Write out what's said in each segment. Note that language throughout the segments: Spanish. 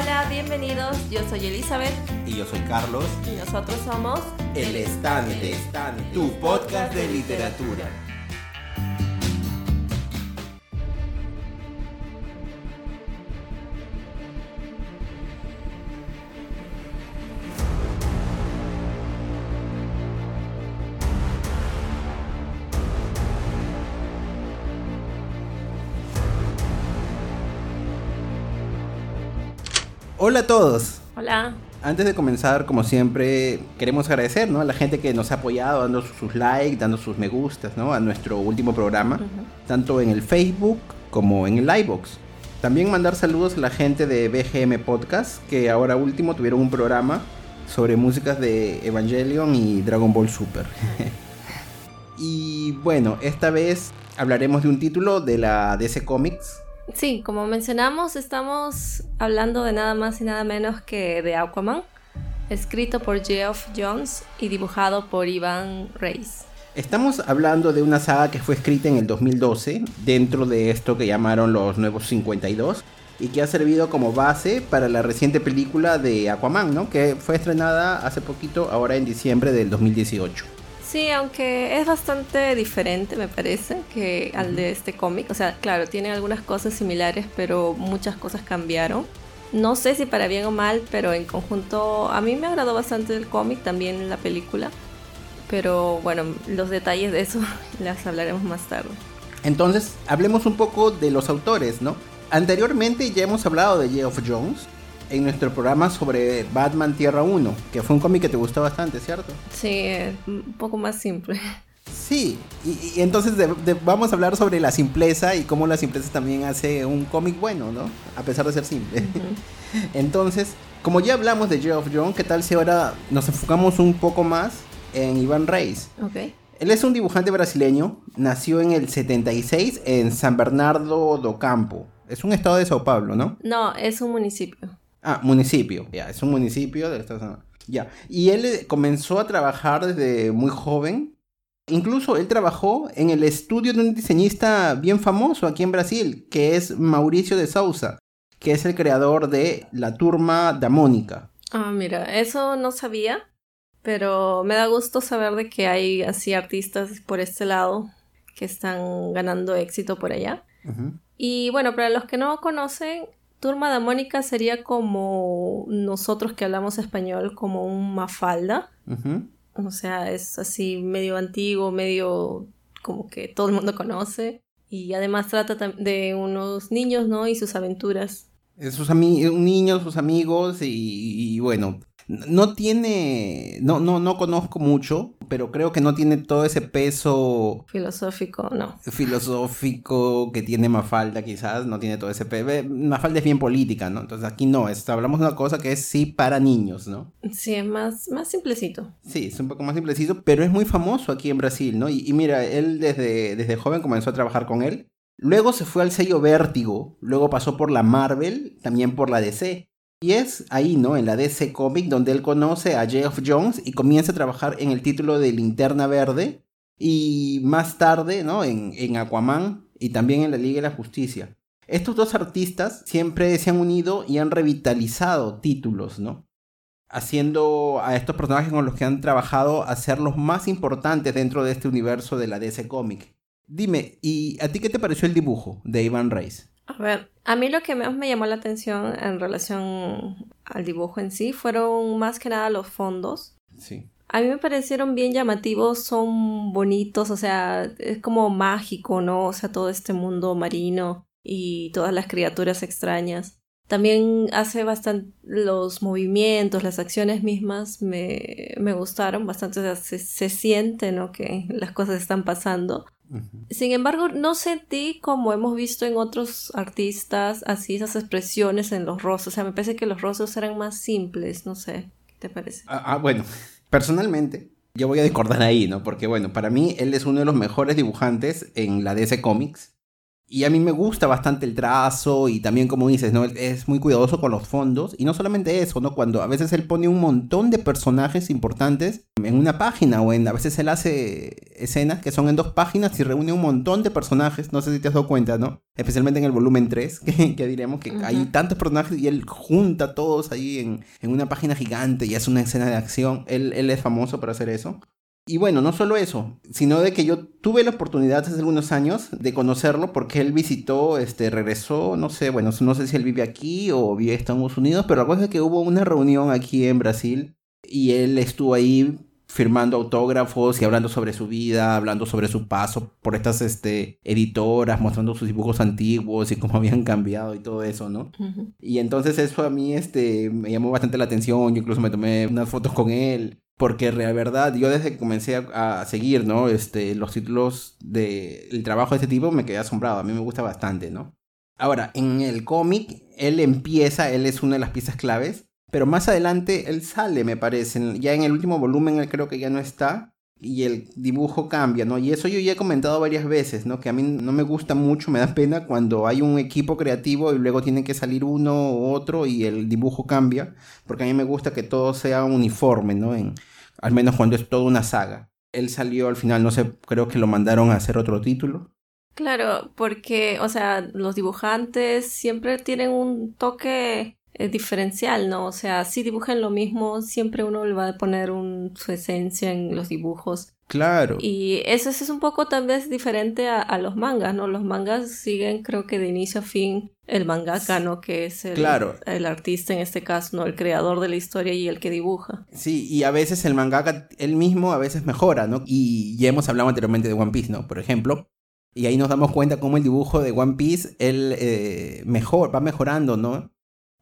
Hola, bienvenidos. Yo soy Elizabeth. Y yo soy Carlos. Y nosotros somos El Estante, tu podcast de literatura. Hola a todos. Hola. Antes de comenzar, como siempre, queremos agradecer ¿no? a la gente que nos ha apoyado, dando sus likes, dando sus me gustas ¿no? a nuestro último programa, tanto en el Facebook como en el iBox. También mandar saludos a la gente de BGM Podcast, que ahora último tuvieron un programa sobre músicas de Evangelion y Dragon Ball Super. y bueno, esta vez hablaremos de un título de la DC Comics Sí, como mencionamos, estamos hablando de nada más y nada menos que de Aquaman, escrito por Geoff Jones y dibujado por Ivan Reis. Estamos hablando de una saga que fue escrita en el 2012, dentro de esto que llamaron los Nuevos 52, y que ha servido como base para la reciente película de Aquaman, ¿no? que fue estrenada hace poquito, ahora en diciembre del 2018. Sí, aunque es bastante diferente, me parece, que al de este cómic. O sea, claro, tiene algunas cosas similares, pero muchas cosas cambiaron. No sé si para bien o mal, pero en conjunto a mí me agradó bastante el cómic, también la película. Pero bueno, los detalles de eso las hablaremos más tarde. Entonces, hablemos un poco de los autores, ¿no? Anteriormente ya hemos hablado de Geoff Jones, en nuestro programa sobre Batman Tierra 1, que fue un cómic que te gustó bastante, ¿cierto? Sí, un poco más simple. Sí, y, entonces vamos a hablar sobre la simpleza y cómo la simpleza también hace un cómic bueno, ¿no? A pesar de ser simple. entonces, como ya hablamos de Geoff John, ¿qué tal si ahora nos enfocamos un poco más en Iván Reis? Ok. Él es un dibujante brasileño, nació en el 76 en San Bernardo do Campo. Es un estado de Sao Paulo, ¿no? No, es un municipio. Ah, municipio. Ya, es un municipio de esta Ya. Y él eh, comenzó a trabajar desde muy joven. Incluso él trabajó en el estudio de un diseñista bien famoso aquí en Brasil, que es Mauricio de Sousa, que es el creador de La Turma da Mónica. Ah, mira, eso no sabía, pero me da gusto saber de que hay así artistas por este lado que están ganando éxito por allá. Y bueno, para los que no conocen, Turma de Mónica sería como nosotros que hablamos español, como un mafalda. O sea, es así medio antiguo, medio como que todo el mundo conoce. Y además trata de unos niños, ¿no? Y sus aventuras. Sus niños, sus amigos y, y bueno, no tiene, no, no, no conozco mucho, pero creo que no tiene todo ese peso filosófico, no. Filosófico que tiene Mafalda quizás, no tiene todo ese peso. Mafalda es bien política, ¿no? Entonces aquí no, hablamos de una cosa que es sí para niños, ¿no? Sí, es más, más simplecito. Sí, es un poco más simplecito, pero es muy famoso aquí en Brasil, ¿no? Y, y mira, él desde, desde joven comenzó a trabajar con él. Luego se fue al sello Vértigo, luego pasó por la Marvel, también por la DC. Y es ahí, ¿no? En la DC Comic, donde él conoce a Geoff Jones y comienza a trabajar en el título de Linterna Verde. Y más tarde, ¿no? En, Aquaman y también en la Liga de la Justicia. Estos dos artistas siempre se han unido y han revitalizado títulos, ¿no? Haciendo a estos personajes con los que han trabajado a ser los más importantes dentro de este universo de la DC Comic. Dime, ¿y a ti qué te pareció el dibujo de Ivan Reis? A ver, a mí lo que más me llamó la atención en relación al dibujo en sí fueron más que nada los fondos. Sí. A mí me parecieron bien llamativos, son bonitos, o sea, es como mágico, ¿no? O sea, todo este mundo marino y todas las criaturas extrañas. También hace bastante los movimientos, las acciones mismas me, me gustaron bastante, o sea, se, se siente, ¿no? Que las cosas están pasando. Sin embargo, no sentí como hemos visto en otros artistas así esas expresiones en los rostros. O sea, me parece que los rostros eran más simples, no sé. ¿Qué te parece? Ah, ah, bueno, personalmente, yo voy a discordar ahí, ¿no? Porque bueno, para mí él es uno de los mejores dibujantes en la DC Comics. Y a mí me gusta bastante el trazo y también como dices, ¿no? Es muy cuidadoso con los fondos. Y no solamente eso, ¿no? Cuando a veces él pone un montón de personajes importantes en una página o en... A veces él hace escenas que son en dos páginas y reúne un montón de personajes. No sé si te has dado cuenta, ¿no? Especialmente en el volumen 3, que, diremos que hay tantos personajes y él junta todos ahí en, en, una página gigante y hace una escena de acción. Él, él es famoso por hacer eso. Y bueno, no solo eso, sino de que yo tuve la oportunidad hace algunos años de conocerlo porque él visitó, este, regresó, no sé, bueno, no sé si él vive aquí o vive en Estados Unidos, pero la cosa es que hubo una reunión aquí en Brasil y él estuvo ahí firmando autógrafos y hablando sobre su vida, hablando sobre su paso por estas este, editoras, mostrando sus dibujos antiguos y cómo habían cambiado y todo eso, ¿no? Y entonces eso a mí este, me llamó bastante la atención, yo incluso me tomé unas fotos con él porque la verdad, yo desde que comencé a, seguir, ¿no? Este, los títulos del trabajo de este tipo me quedé asombrado, a mí me gusta bastante, ¿no? Ahora, en el cómic, él empieza, él es una de las piezas claves, pero más adelante él sale, me parece, ya en el último volumen creo que ya no está, y el dibujo cambia, ¿no? Y eso yo ya he comentado varias veces, ¿no? Que a mí no me gusta mucho, me da pena cuando hay un equipo creativo y luego tiene que salir uno u otro y el dibujo cambia, porque a mí me gusta que todo sea uniforme, ¿no? En, al menos cuando es toda una saga. Él salió al final, no sé, creo que lo mandaron a hacer otro título. Claro, porque, o sea, los dibujantes siempre tienen un toque diferencial, ¿no? O sea, si dibujan lo mismo, siempre uno le va a poner un, su esencia en los dibujos. Claro. Y eso, es un poco tal vez diferente a, los mangas, ¿no? Los mangas siguen, creo que de inicio a fin, el mangaka, ¿no? Que es el, el artista en este caso, ¿no? El creador de la historia y el que dibuja. Sí, y a veces el mangaka él mismo a veces mejora, ¿no? Y ya hemos hablado anteriormente de One Piece, ¿no? Por ejemplo. Y ahí nos damos cuenta cómo el dibujo de One Piece, él eh, mejor, va mejorando, ¿no?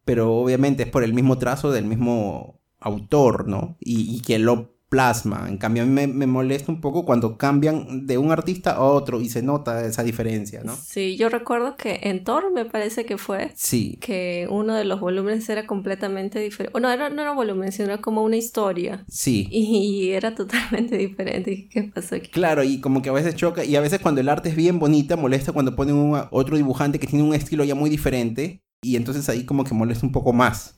Pero obviamente es por el mismo trazo del mismo autor, ¿no? Y, y que lo plasma. En cambio, a mí me, molesta un poco cuando cambian de un artista a otro y se nota esa diferencia, ¿no? Sí, yo recuerdo que en Thor me parece que fue. Sí. Que uno de los volúmenes era completamente diferente. no, era, no era un volumen, sino era como una historia. Sí. Y, era totalmente diferente. ¿Qué pasó aquí? Claro, y como que a veces choca. Y a veces cuando el arte es bien bonita, molesta cuando ponen un, otro dibujante que tiene un estilo ya muy diferente y entonces ahí como que molesta un poco más,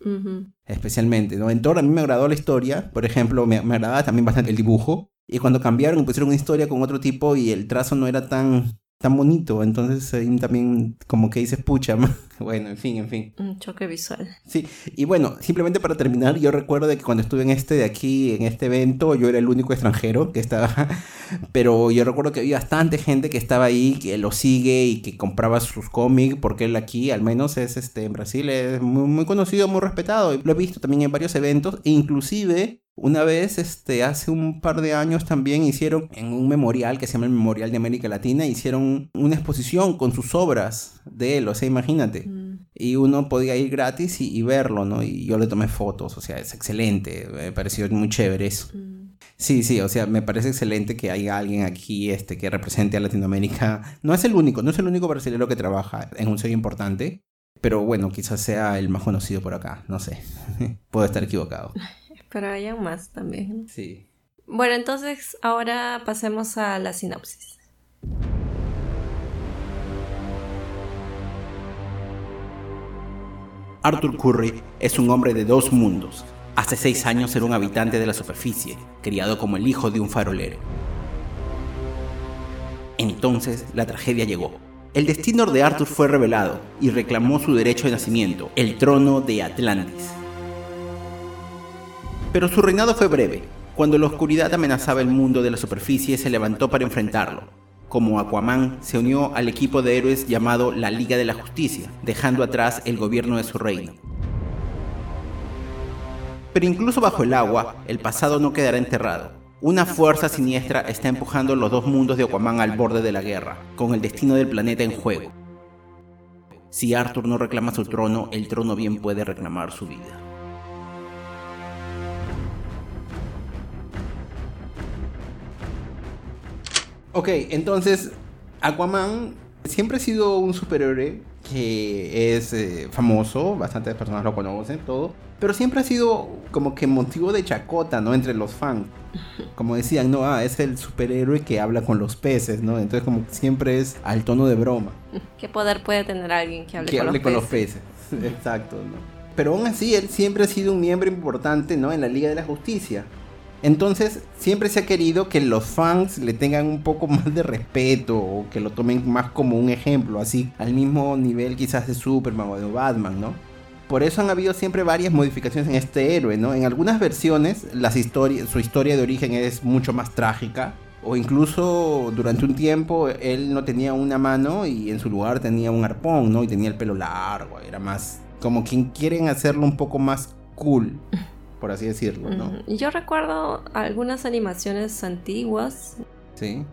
especialmente, ¿no? En Thor a mí me agradó la historia, por ejemplo, me, me agradaba también bastante el dibujo, y cuando cambiaron pusieron una historia con otro tipo y el trazo no era tan tan bonito. Entonces ahí también como que dices, pucha, bueno, en fin, en fin. Un choque visual. Sí, y bueno, simplemente para terminar, yo recuerdo de que cuando estuve en este de aquí, en este evento, yo era el único extranjero que estaba, pero yo recuerdo que había bastante gente que estaba ahí, que lo sigue y que compraba sus cómics, porque él aquí, al menos es este, en Brasil, es muy, muy conocido, muy respetado. Lo he visto también en varios eventos, e inclusive una vez, este, hace un par de años también hicieron en un memorial que se llama el Memorial de América Latina, hicieron una exposición con sus obras de él, o sea, imagínate. Mm. Y uno podía ir gratis y, verlo, ¿no? Y yo le tomé fotos, o sea, es excelente, me pareció muy chévere eso. Mm. Sí, sí, o sea, me parece excelente que haya alguien aquí este, que represente a Latinoamérica. No es el único, no es el único brasileño que trabaja en un sello importante, pero bueno, quizás sea el más conocido por acá, no sé, puedo estar equivocado. Pero hay más también. Sí. Bueno, entonces ahora pasemos a la sinopsis. Arthur Curry es un hombre de dos mundos. Hace seis años era un habitante de la superficie, criado como el hijo de un farolero. Entonces la tragedia llegó. El destino de Arthur fue revelado y reclamó su derecho de nacimiento, el trono de Atlantis. Pero su reinado fue breve. Cuando la oscuridad amenazaba el mundo de la superficie, se levantó para enfrentarlo. Como Aquaman, se unió al equipo de héroes llamado la Liga de la Justicia, dejando atrás el gobierno de su reino. Pero incluso bajo el agua, el pasado no quedará enterrado. Una fuerza siniestra está empujando los dos mundos de Aquaman al borde de la guerra, con el destino del planeta en juego. Si Arthur no reclama su trono, el trono bien puede reclamar su vida. Ok, entonces Aquaman Siempre ha sido un superhéroe que es eh, famoso, bastantes personas lo conocen, todo, pero siempre ha sido como que motivo de chacota, ¿no? Entre los fans. Como decían, no, ah, es el superhéroe que habla con los peces, ¿no? Entonces como siempre es al tono de broma. ¿Qué poder puede tener alguien que hable, que con, hable los con los peces? Exacto, ¿no? Pero aún así, él siempre ha sido un miembro importante, ¿no? En la Liga de la Justicia. Entonces, siempre se ha querido que los fans le tengan un poco más de respeto o que lo tomen más como un ejemplo, así al mismo nivel quizás de Superman o de Batman, ¿no? Por eso han habido siempre varias modificaciones en este héroe, ¿no? En algunas versiones su historia de origen es mucho más trágica. O incluso durante un tiempo él no tenía una mano y en su lugar tenía un arpón, ¿no? Y tenía el pelo largo, era más como quien quieren hacerlo un poco más cool por así decirlo, ¿no? Yo recuerdo algunas animaciones antiguas. Sí.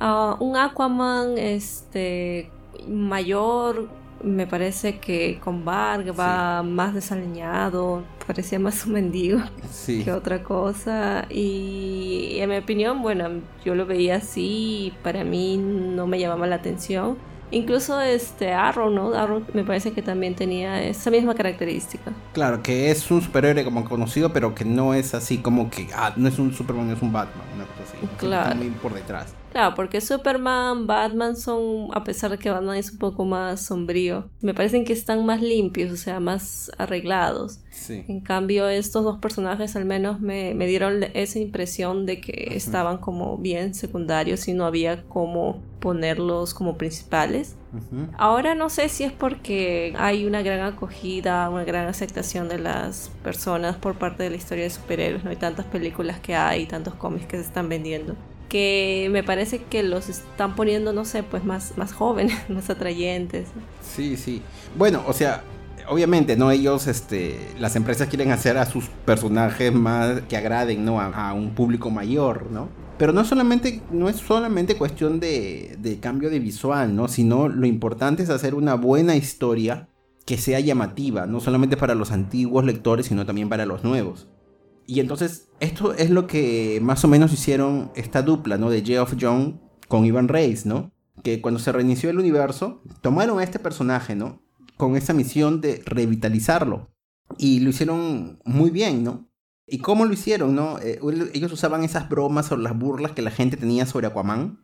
Uh, un Aquaman este mayor me parece que con Barg va más desaliñado, parecía más un mendigo que otra cosa. Y en mi opinión, bueno, yo lo veía así y para mí no me llamaba la atención. Incluso este Arrow, ¿no? Arrow me parece que también tenía esa misma característica. Claro, que es un superhéroe como conocido, pero que no es así como que, ah, no es un Superman, es un Batman, una cosa así. Claro. Muy por detrás. Claro, porque Superman, Batman son, a pesar de que Batman es un poco más sombrío, me parecen que están más limpios, o sea, más arreglados. Sí. En cambio, estos dos personajes al menos me, me dieron esa impresión de que estaban como bien secundarios y no había cómo ponerlos como principales. Ahora no sé si es porque hay una gran acogida, una gran aceptación de las personas por parte de la historia de superhéroes, no hay tantas películas que hay, tantos cómics que se están vendiendo que me parece que los están poniendo, no sé, pues más, más jóvenes, más atrayentes. Sí, sí. Bueno, o sea, obviamente, ¿no? Ellos, este, las empresas quieren hacer a sus personajes más que agraden, ¿no? A, un público mayor, ¿no? Pero no solamente, no es solamente cuestión de, de cambio de visual, ¿no? Sino lo importante es hacer una buena historia que sea llamativa, no solamente para los antiguos lectores, sino también para los nuevos. Y entonces, esto es lo que más o menos hicieron esta dupla, ¿no? De Geoff John con Ivan Reis, ¿no? Que cuando se reinició el universo, tomaron a este personaje, ¿no? Con esa misión de revitalizarlo. Y lo hicieron muy bien, ¿no? ¿Y cómo lo hicieron, no? Eh, ellos usaban esas bromas o las burlas que la gente tenía sobre Aquaman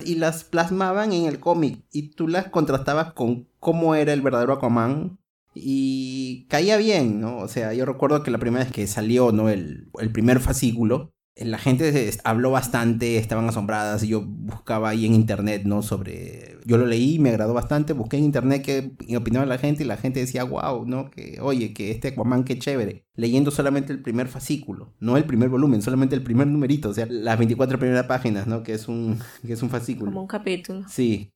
y las plasmaban en el cómic y tú las contrastabas con cómo era el verdadero Aquaman y caía bien, ¿no? O sea, yo recuerdo que la primera vez que salió, ¿no? El, el primer fascículo, la gente habló bastante, estaban asombradas y yo buscaba ahí en internet, ¿no? Sobre... Yo lo leí, me agradó bastante, busqué en internet qué opinaba la gente y la gente decía, wow, ¿no? Que, oye, que este Aquaman, qué chévere. Leyendo solamente el primer fascículo, no el primer volumen, solamente el primer numerito, o sea, las 24 primeras páginas, ¿no? Que es un, que es un fascículo. Como un capítulo. Sí,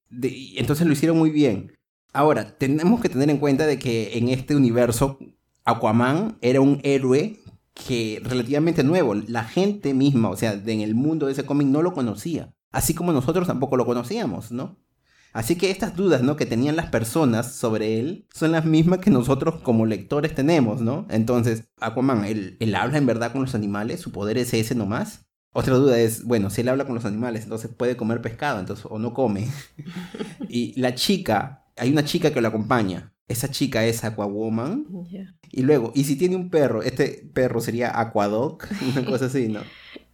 entonces lo hicieron muy bien. Ahora, tenemos que tener en cuenta de que en este universo Aquaman era un héroe que relativamente nuevo. La gente misma, o sea, en el mundo de ese cómic no lo conocía. Así como nosotros tampoco lo conocíamos, ¿no? Así que estas dudas, ¿no? Que tenían las personas sobre él son las mismas que nosotros como lectores tenemos, ¿no? Entonces, Aquaman, ¿él, él habla en verdad con los animales? ¿Su poder es ese nomás? Otra duda es, bueno, si él habla con los animales, entonces puede comer pescado, entonces, o no come. y la chica, hay una chica que lo acompaña. Esa chica es Aquawoman. Y luego, ¿y si tiene un perro? Este perro sería Aquadoc, una cosa así, ¿no?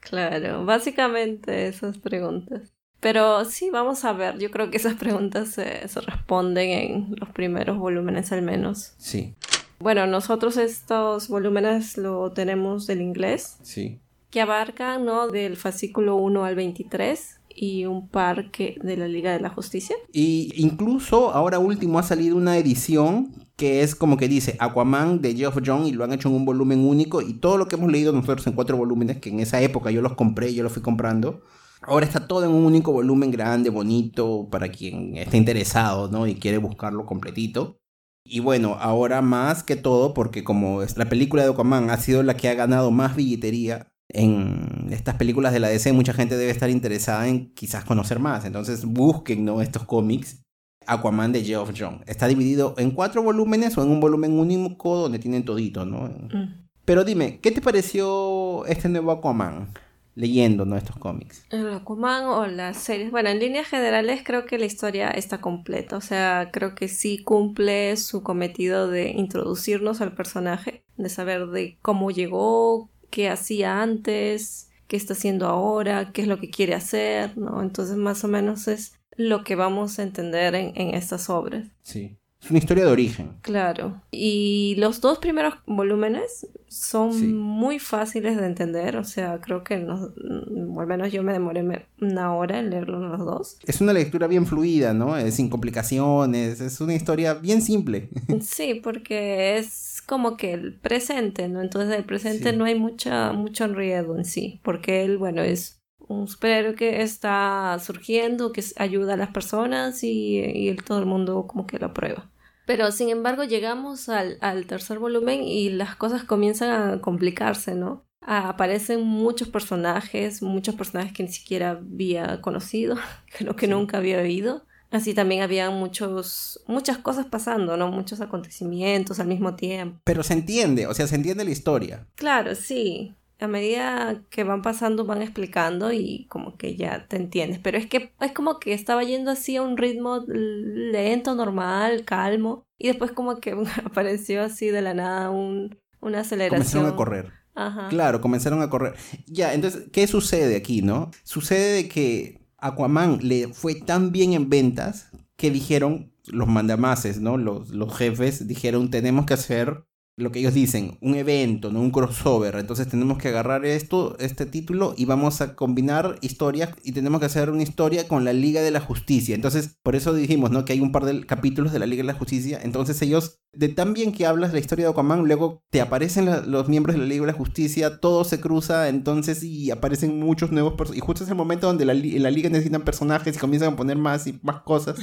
claro, básicamente esas preguntas. Pero sí, vamos a ver. Yo creo que esas preguntas se, se responden en los primeros volúmenes al menos. Sí. Bueno, nosotros estos volúmenes lo tenemos del inglés. Sí. Que abarcan, ¿no? Del fascículo 1 al 23 y un parque de la Liga de la Justicia. Y incluso ahora último ha salido una edición que es como que dice Aquaman de Geoff John y lo han hecho en un volumen único y todo lo que hemos leído nosotros en cuatro volúmenes que en esa época yo los compré, yo los fui comprando. Ahora está todo en un único volumen grande, bonito, para quien esté interesado, ¿no? Y quiere buscarlo completito. Y bueno, ahora más que todo, porque como la película de Aquaman ha sido la que ha ganado más billetería en estas películas de la DC mucha gente debe estar interesada en quizás conocer más. Entonces busquen ¿no? estos cómics. Aquaman de Geoff John. Está dividido en cuatro volúmenes o en un volumen único donde tienen todito, ¿no? Mm. Pero dime, ¿qué te pareció este nuevo Aquaman? leyendo ¿no? estos cómics. El Aquaman o las series. Bueno, en líneas generales creo que la historia está completa. O sea, creo que sí cumple su cometido de introducirnos al personaje, de saber de cómo llegó, qué hacía antes, qué está haciendo ahora, qué es lo que quiere hacer, ¿no? Entonces más o menos es lo que vamos a entender en, en estas obras. Sí. Es una historia de origen. Claro. Y los dos primeros volúmenes son muy fáciles de entender. O sea, creo que no, mm, al menos yo me demoré una hora en leerlos los dos. Es una lectura bien fluida, ¿no? Es sin complicaciones. Es una historia bien simple. Sí, porque es como que el presente, ¿no? Entonces el presente no hay mucha, mucho enredo en sí. Porque él, bueno, es un superhéroe que está surgiendo, que ayuda a las personas y, y todo el mundo como que lo aprueba. Pero sin embargo llegamos al, tercer volumen y las cosas comienzan a complicarse, ¿no? aparecen muchos personajes, muchos personajes que ni siquiera había conocido, creo que nunca había oído. Así también había muchos, muchas cosas pasando, ¿no? Muchos acontecimientos al mismo tiempo. Pero se entiende, o sea, se entiende la historia. Claro, sí a medida que van pasando van explicando y como que ya te entiendes. Pero es que es como que estaba yendo así a un ritmo lento, normal, calmo. Y después como que apareció así de la nada un, una aceleración. Comenzaron a correr. Ajá. Claro, comenzaron a correr. Ya, entonces, ¿qué sucede aquí, no? Sucede de que Aquaman le fue tan bien en ventas que dijeron, los mandamases, ¿no? Los, los jefes dijeron, tenemos que hacer lo que ellos dicen, un evento, no un crossover. Entonces tenemos que agarrar esto, este título y vamos a combinar historias y tenemos que hacer una historia con la Liga de la Justicia. Entonces, por eso dijimos, ¿no? Que hay un par de capítulos de la Liga de la Justicia. Entonces ellos, de tan bien que hablas la historia de Aquaman, luego te aparecen los miembros de la Liga de la Justicia, todo se cruza, entonces y aparecen muchos nuevos personajes. Y justo es el momento donde la, la Liga necesitan personajes y comienzan a poner más y más cosas.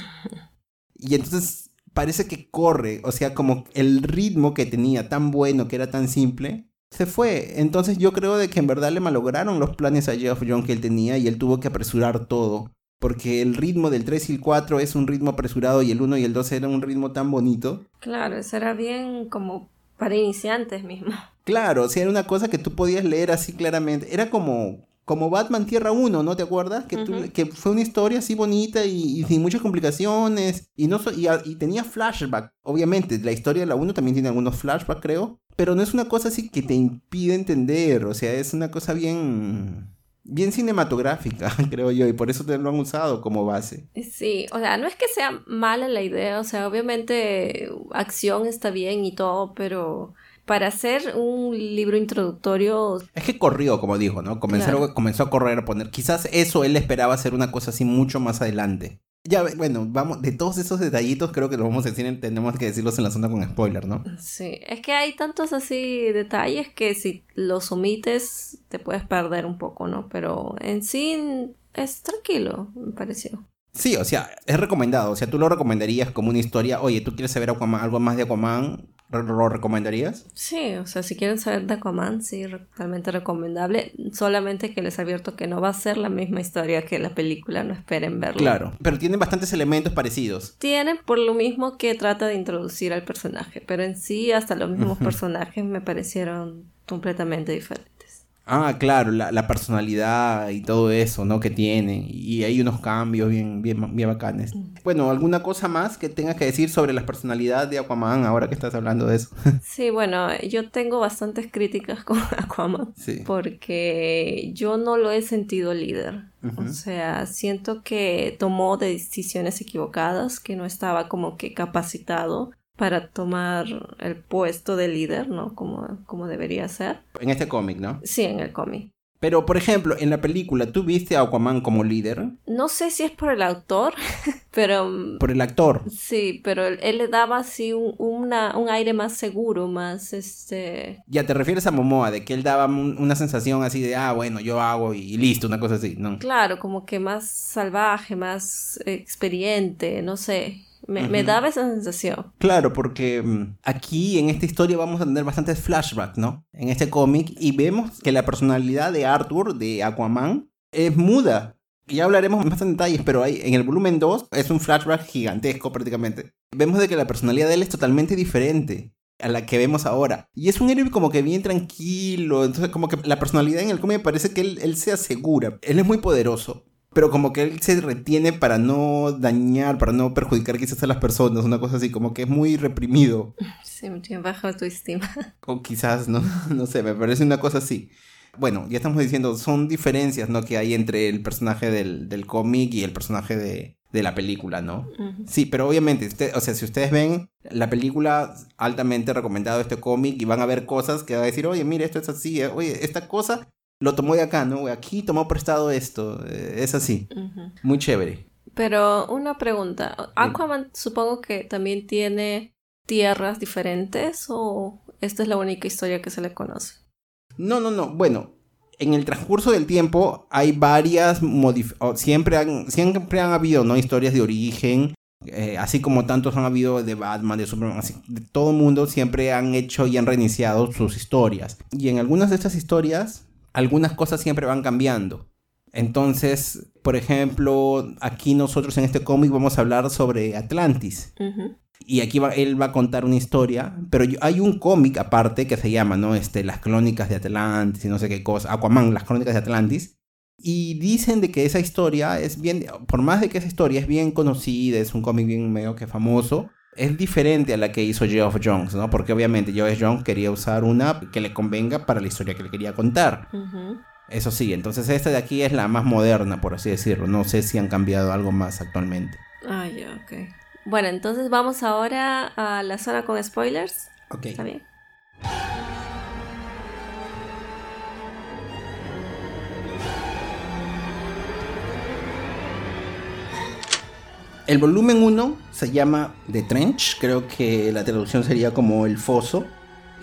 Y entonces parece que corre, o sea, como el ritmo que tenía tan bueno, que era tan simple, se fue. Entonces yo creo de que en verdad le malograron los planes a Jeff John que él tenía y él tuvo que apresurar todo. Porque el ritmo del 3 y el 4 es un ritmo apresurado y el 1 y el 2 era un ritmo tan bonito. Claro, eso era bien como para iniciantes mismo. Claro, o sea, era una cosa que tú podías leer así claramente. Era como como Batman Tierra 1, ¿no te acuerdas? Que, que fue una historia así bonita y, sin muchas complicaciones. Y, no y, tenía flashback. Obviamente, la historia de la 1 también tiene algunos flashbacks, creo. Pero no es una cosa así que te impide entender. O sea, es una cosa bien bien cinematográfica, creo yo, y por eso te lo han usado como base. Sí, o sea, no es que sea mala la idea, o sea, obviamente acción está bien y todo, pero para hacer un libro introductorio. Es que corrió, como dijo, ¿no? Comenzó, comenzó a correr, a poner. Quizás eso él esperaba hacer una cosa así mucho más adelante. Ya, bueno, vamos, de todos esos detallitos creo que los vamos a decir, tenemos que decirlos en la zona con spoiler, ¿no? Sí, es que hay tantos así detalles que si los omites te puedes perder un poco, ¿no? Pero en sí es tranquilo, me pareció. Sí, o sea, es recomendado. O sea, tú lo recomendarías como una historia. Oye, ¿tú quieres saber algo más de Aquaman? ¿Lo recomendarías? Sí, o sea, si quieren saber de Aquaman, sí, realmente recomendable. Solamente que les advierto que no va a ser la misma historia que la película, no esperen verla. Claro, pero tienen bastantes elementos parecidos. Tienen por lo mismo que trata de introducir al personaje, pero en sí hasta los mismos personajes me parecieron completamente diferentes. Ah, claro, la, personalidad y todo eso, ¿no? Que tiene. Y hay unos cambios bien, bien, bien bacanes. Mm. Bueno, ¿alguna cosa más que tengas que decir sobre la personalidad de Aquaman ahora que estás hablando de eso? Sí, bueno, yo tengo bastantes críticas con Aquaman. Sí. Porque yo no lo he sentido líder. O sea, siento que tomó decisiones equivocadas, que no estaba como que capacitado para tomar el puesto de líder, ¿no? Como, como debería ser. En este cómic, ¿no? Sí, en el cómic. Pero, por ejemplo, en la película, ¿tú viste a Aquaman como líder? No sé si es por el autor, pero... Por el actor. Sí, pero él, le daba así un, una, un aire más seguro, más este... Ya te refieres a Momoa, de que él daba una sensación así de, ah, bueno, yo hago y listo, una cosa así, ¿no? Claro, como que más salvaje, más experiente, no sé. Me, daba esa sensación. Claro, porque mm, aquí en esta historia vamos a tener bastantes flashbacks, ¿no? En este cómic y vemos que la personalidad de Arthur, de Aquaman, es muda. Ya hablaremos más en detalles, pero hay, en el volumen 2 es un flashback gigantesco prácticamente. Vemos de que la personalidad de él es totalmente diferente. a la que vemos ahora. Y es un héroe como que bien tranquilo, entonces como que la personalidad en el cómic parece que él, él se asegura, él es muy poderoso. Pero como que él se retiene para no dañar, para no perjudicar quizás a las personas, una cosa así, como que es muy reprimido. Sí, tiene bajo tu estima. O quizás, no, no sé, me parece una cosa así. Bueno, ya estamos diciendo, son diferencias, ¿no? Que hay entre el personaje del, del cómic y el personaje de, de la película, ¿no? Sí, pero obviamente, usted, o sea, si ustedes ven la película, altamente recomendado este cómic y van a ver cosas que va a decir, oye, mire, esto es así, eh, oye, esta cosa lo tomó de acá, ¿no? Aquí tomó prestado esto, eh, es así. Muy chévere. Pero una pregunta, Aquaman supongo que también tiene tierras diferentes o esta es la única historia que se le conoce. No, no, no, bueno, en el transcurso del tiempo hay varias modificaciones, siempre han, siempre han habido ¿no? historias de origen, eh, así como tantos han habido de Batman, de Superman, así, de todo el mundo siempre han hecho y han reiniciado sus historias. Y en algunas de estas historias, algunas cosas siempre van cambiando. Entonces, por ejemplo, aquí nosotros en este cómic vamos a hablar sobre Atlantis. Y aquí va, él va a contar una historia, pero hay un cómic aparte que se llama, ¿no? Este, Las Crónicas de Atlantis y no sé qué cosa, Aquaman, Las Crónicas de Atlantis. Y dicen de que esa historia es bien, por más de que esa historia es bien conocida, es un cómic bien medio que famoso, es diferente a la que hizo Geoff Jones, ¿no? Porque obviamente Geoff Jones quería usar una que le convenga para la historia que le quería contar. Eso sí, entonces esta de aquí es la más moderna, por así decirlo. No sé si han cambiado algo más actualmente. Ah, ya, ok. Bueno, entonces vamos ahora a la zona con spoilers. Ok. ¿Está bien? El volumen 1 se llama The Trench, creo que la traducción sería como el foso.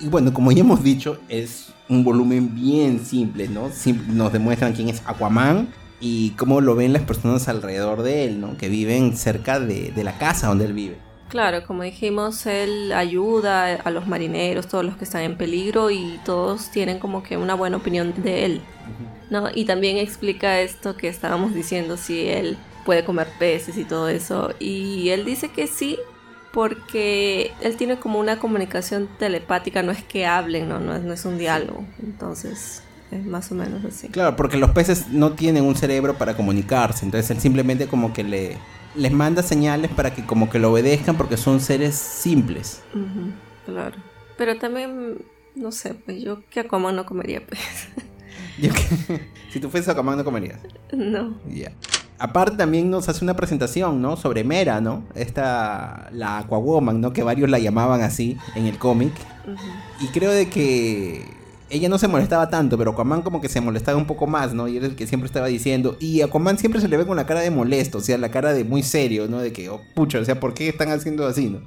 Y bueno, como ya hemos dicho, es un volumen bien simple, ¿no? nos demuestran quién es Aquaman y cómo lo ven las personas alrededor de él, ¿no? Que viven cerca de, la casa donde él vive. Claro, como dijimos, él ayuda a los marineros, todos los que están en peligro y todos tienen como que una buena opinión de él, ¿no? Y también explica esto que estábamos diciendo, si él puede comer peces y todo eso. Y él dice que sí, porque él tiene como una comunicación telepática, no es que hablen, no, no, es, no es un diálogo. Entonces, es más o menos así. Claro, porque los peces no tienen un cerebro para comunicarse, entonces él simplemente como que le, les manda señales para que como que lo obedezcan porque son seres simples. claro. Pero también, no sé, pues yo que Aquaman no comería pez. si tú fueses Aquaman no comerías. No. Ya. Aparte también nos hace una presentación, ¿no? Sobre Mera, ¿no? Esta, la Aquawoman, ¿no? Que varios la llamaban así en el cómic. Y creo de que ella no se molestaba tanto, pero Aquaman como que se molestaba un poco más, ¿no? Y era el que siempre estaba diciendo. Y Aquaman siempre se le ve con la cara de molesto, o sea, la cara de muy serio, ¿no? De que, oh, pucha, o sea, ¿por qué están haciendo así, no?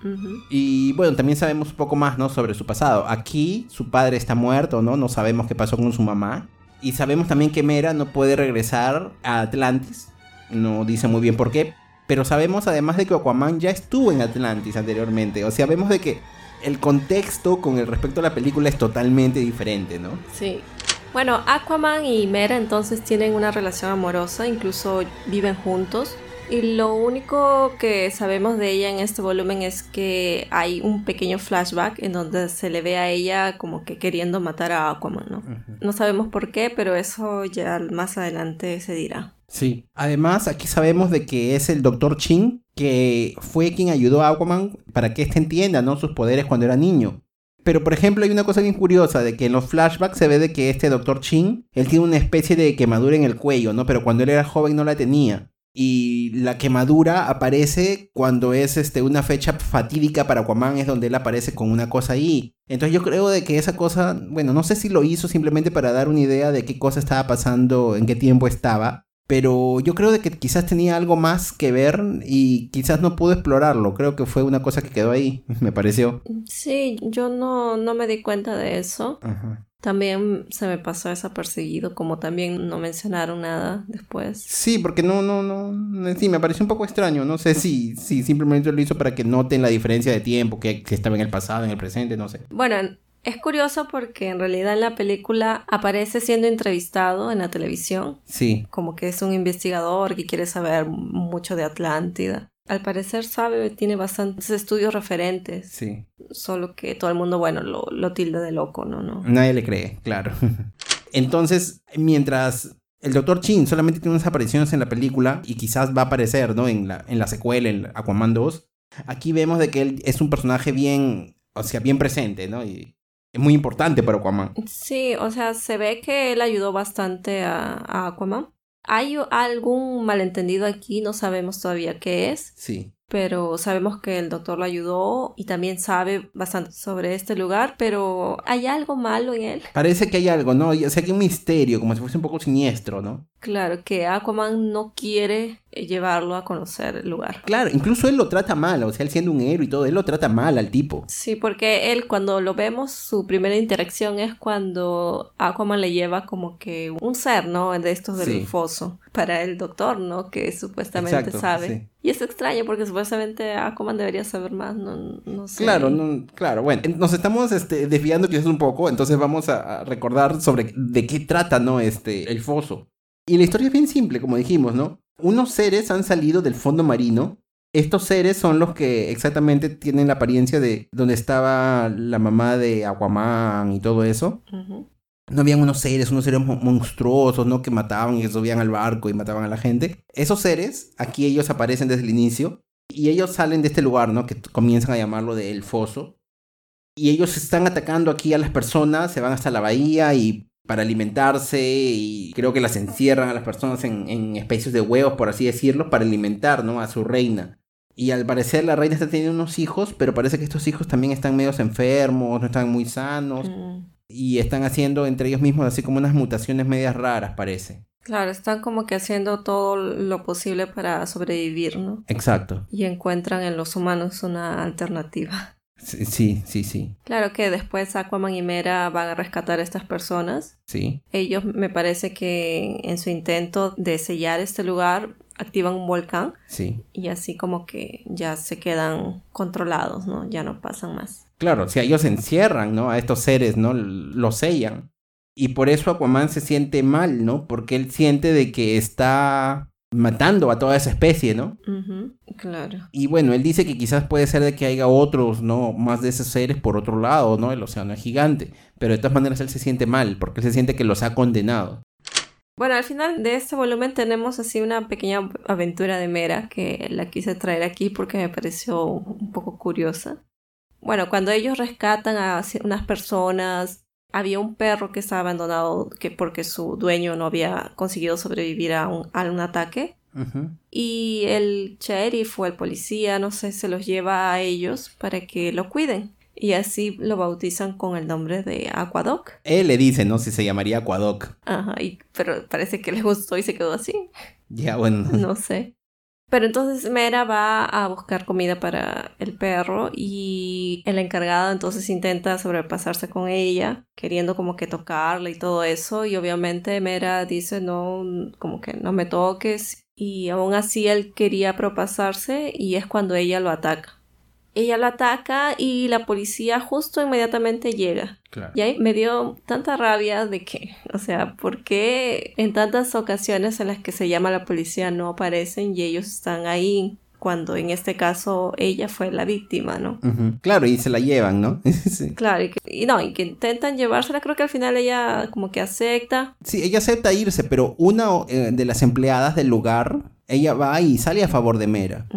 Y bueno, también sabemos un poco más, ¿no? Sobre su pasado. Aquí su padre está muerto, ¿no? No sabemos qué pasó con su mamá. Y sabemos también que Mera no puede regresar a Atlantis no dice muy bien por qué, pero sabemos además de que Aquaman ya estuvo en Atlantis anteriormente, o sea, vemos de que el contexto con el respecto a la película es totalmente diferente, ¿no? Sí. Bueno, Aquaman y Mera entonces tienen una relación amorosa, incluso viven juntos. Y lo único que sabemos de ella en este volumen es que hay un pequeño flashback en donde se le ve a ella como que queriendo matar a Aquaman, ¿no? No sabemos por qué, pero eso ya más adelante se dirá. Sí. Además, aquí sabemos de que es el Dr. Chin, que fue quien ayudó a Aquaman para que éste entienda, ¿no? Sus poderes cuando era niño. Pero, por ejemplo, hay una cosa bien curiosa, de que en los flashbacks se ve de que este Dr. Chin, él tiene una especie de quemadura en el cuello, ¿no? Pero cuando él era joven no la tenía y la quemadura aparece cuando es este, una fecha fatídica para Aquaman, es donde él aparece con una cosa ahí. Entonces yo creo de que esa cosa, bueno, no sé si lo hizo simplemente para dar una idea de qué cosa estaba pasando, en qué tiempo estaba, pero yo creo de que quizás tenía algo más que ver y quizás no pudo explorarlo. Creo que fue una cosa que quedó ahí, me pareció. Sí, yo no, no me di cuenta de eso. Ajá. También se me pasó desapercibido, como también no mencionaron nada después. Sí, porque no, no, no, sí, me pareció un poco extraño. No sé si, si simplemente lo hizo para que noten la diferencia de tiempo, que, que estaba en el pasado, en el presente, no sé. Bueno, es curioso porque en realidad en la película aparece siendo entrevistado en la televisión. Sí. Como que es un investigador que quiere saber mucho de Atlántida. al parecer sabe, tiene bastantes estudios referentes. Sí. Solo que todo el mundo, bueno, lo, lo tilda de loco, ¿no? ¿no? Nadie le cree, claro. Entonces, mientras el Dr. Chin solamente tiene unas apariciones en la película y quizás va a aparecer, ¿no? En la, en la secuela, en Aquaman 2. Aquí vemos de que él es un personaje bien, o sea, bien presente, ¿no? Y es muy importante para Aquaman. Sí, o sea, se ve que él ayudó bastante a, a Aquaman. Hay algún malentendido aquí, no sabemos todavía qué es. Sí pero sabemos que el doctor lo ayudó y también sabe bastante sobre este lugar, pero ¿hay algo malo en él? Parece que hay algo, ¿no? O sea, que hay un misterio, como si fuese un poco siniestro, ¿no? Claro, que Aquaman no quiere llevarlo a conocer el lugar. Claro, incluso él lo trata mal, o sea, él siendo un héroe y todo, él lo trata mal al tipo. Sí, porque él cuando lo vemos, su primera interacción es cuando Aquaman le lleva como que un ser, ¿no? De estos del foso para el doctor, ¿no? Que supuestamente sabe. Y es extraño porque supuestamente Aquaman debería saber más, no, no sé. Claro, no, claro, bueno, nos estamos este, desviando quizás un poco, entonces vamos a, recordar sobre de qué trata, ¿no? Este, el foso. Y la historia es bien simple, como dijimos, ¿no? Unos seres han salido del fondo marino. Estos seres son los que exactamente tienen la apariencia de donde estaba la mamá de Aquaman y todo eso no habían unos seres, unos seres monstruosos, ¿no? Que mataban y subían al barco y mataban a la gente. Esos seres, aquí ellos aparecen desde el inicio y ellos salen de este lugar, ¿no? Que comienzan a llamarlo de El Foso. Y ellos están atacando aquí a las personas, se van hasta la bahía y para alimentarse y creo que las encierran a las personas en, en especies de huevos, por así decirlo, para alimentar, ¿no? A su reina. Y al parecer la reina está teniendo unos hijos, pero parece que estos hijos también están medios enfermos, no están muy sanos. Mm y están haciendo entre ellos mismos así como unas mutaciones medias raras, parece. Claro, están como que haciendo todo lo posible para sobrevivir, ¿no? Exacto. Y encuentran en los humanos una alternativa. Sí, sí, sí, Claro que después Aquaman y Mera van a rescatar a estas personas. Sí. Ellos me parece que en su intento de sellar este lugar activan un volcán. Sí. Y así como que ya se quedan controlados, ¿no? Ya no pasan más. Claro, si ellos encierran, ¿no? A estos seres, ¿no? Los sellan. Y por eso Aquaman se siente mal, ¿no? Porque él siente de que está matando a toda esa especie, ¿no? claro. Y bueno, él dice que quizás puede ser de que haya otros, ¿no? Más de esos seres por otro lado, ¿no? El océano es gigante. Pero de todas maneras él se siente mal, porque él se siente que los ha condenado. Bueno, al final de este volumen tenemos así una pequeña aventura de Mera que la quise traer aquí porque me pareció un poco curiosa. Bueno, cuando ellos rescatan a unas personas, había un perro que estaba abandonado que porque su dueño no había conseguido sobrevivir a un, a un ataque. Y el sheriff o el policía, no sé, se los lleva a ellos para que lo cuiden. Y así lo bautizan con el nombre de Aquadoc. Él le dice, ¿no? Si se llamaría Aquadoc. Ajá, y, pero parece que le gustó y se quedó así. Ya, bueno. No sé. Pero entonces Mera va a buscar comida para el perro y el encargado entonces intenta sobrepasarse con ella, queriendo como que tocarla y todo eso. Y obviamente Mera dice no, como que no me toques. Y aún así él quería propasarse y es cuando ella lo ataca ella la ataca y la policía justo inmediatamente llega. Y ahí me dio tanta rabia de que, o sea, ¿por qué en tantas ocasiones en las que se llama la policía no aparecen y ellos están ahí? Cuando en este caso ella fue la víctima, ¿no? Claro, y se la llevan, ¿no? Claro, y, que, y, no, y que intentan llevársela, creo que al final ella como que acepta. Sí, ella acepta irse, pero una eh, de las empleadas del lugar ella va y sale a favor de Mera.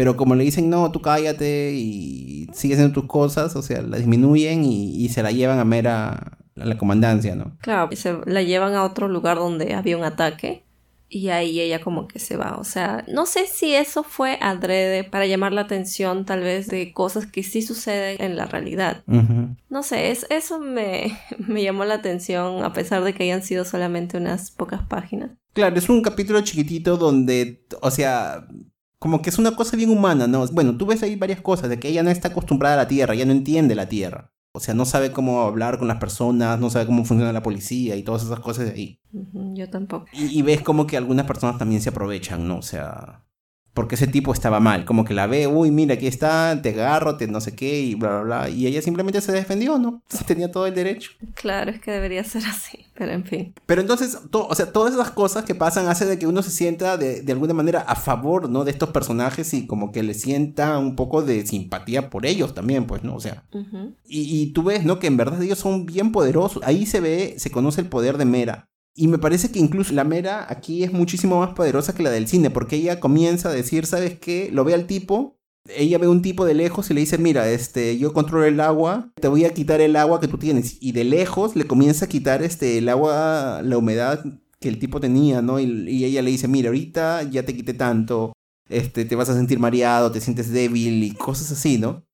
Pero como le dicen, no, tú cállate y sigue haciendo tus cosas, o sea, la disminuyen y, se la llevan a Mera a la comandancia, ¿no? Claro, se la llevan a otro lugar donde había un ataque y ahí ella como que se va. O sea, no sé si eso fue adrede para llamar la atención tal vez de cosas que sí suceden en la realidad. No sé, es, eso me, me llamó la atención a pesar de que hayan sido solamente unas pocas páginas. Claro, es un capítulo chiquitito donde, o sea, como que es una cosa bien humana, ¿no? Bueno, tú ves ahí varias cosas, de que ella no está acostumbrada a la Tierra, ella no entiende la Tierra. O sea, no sabe cómo hablar con las personas, no sabe cómo funciona la policía y todas esas cosas de ahí. yo tampoco. Y, ves como que algunas personas también se aprovechan, ¿no? O sea, porque ese tipo estaba mal, como que la ve, uy, mira, aquí está, te agarro, te no sé qué, y bla, bla, bla, y ella simplemente se defendió, ¿no? Tenía todo el derecho. Claro, es que debería ser así, pero en fin. Pero entonces, o sea, todas esas cosas que pasan hace de que uno se sienta de, de, alguna manera a favor, ¿no? De estos personajes y como que le sienta un poco de simpatía por ellos también, pues, ¿no? O sea, y, y tú ves, ¿no? Que en verdad ellos son bien poderosos. Ahí se ve, se conoce el poder de Mera y me parece que incluso la Mera aquí es muchísimo más poderosa que la del cine, porque ella comienza a decir, ¿sabes qué? Lo ve al tipo, ella ve un tipo de lejos y le dice, mira, este, yo controlo el agua, te voy a quitar el agua que tú tienes. Y de lejos le comienza a quitar este, el agua, la humedad que el tipo tenía, ¿no? Y, y ella le dice, mira, ahorita ya te quité tanto, este, te vas a sentir mareado, te sientes débil y cosas así, ¿no?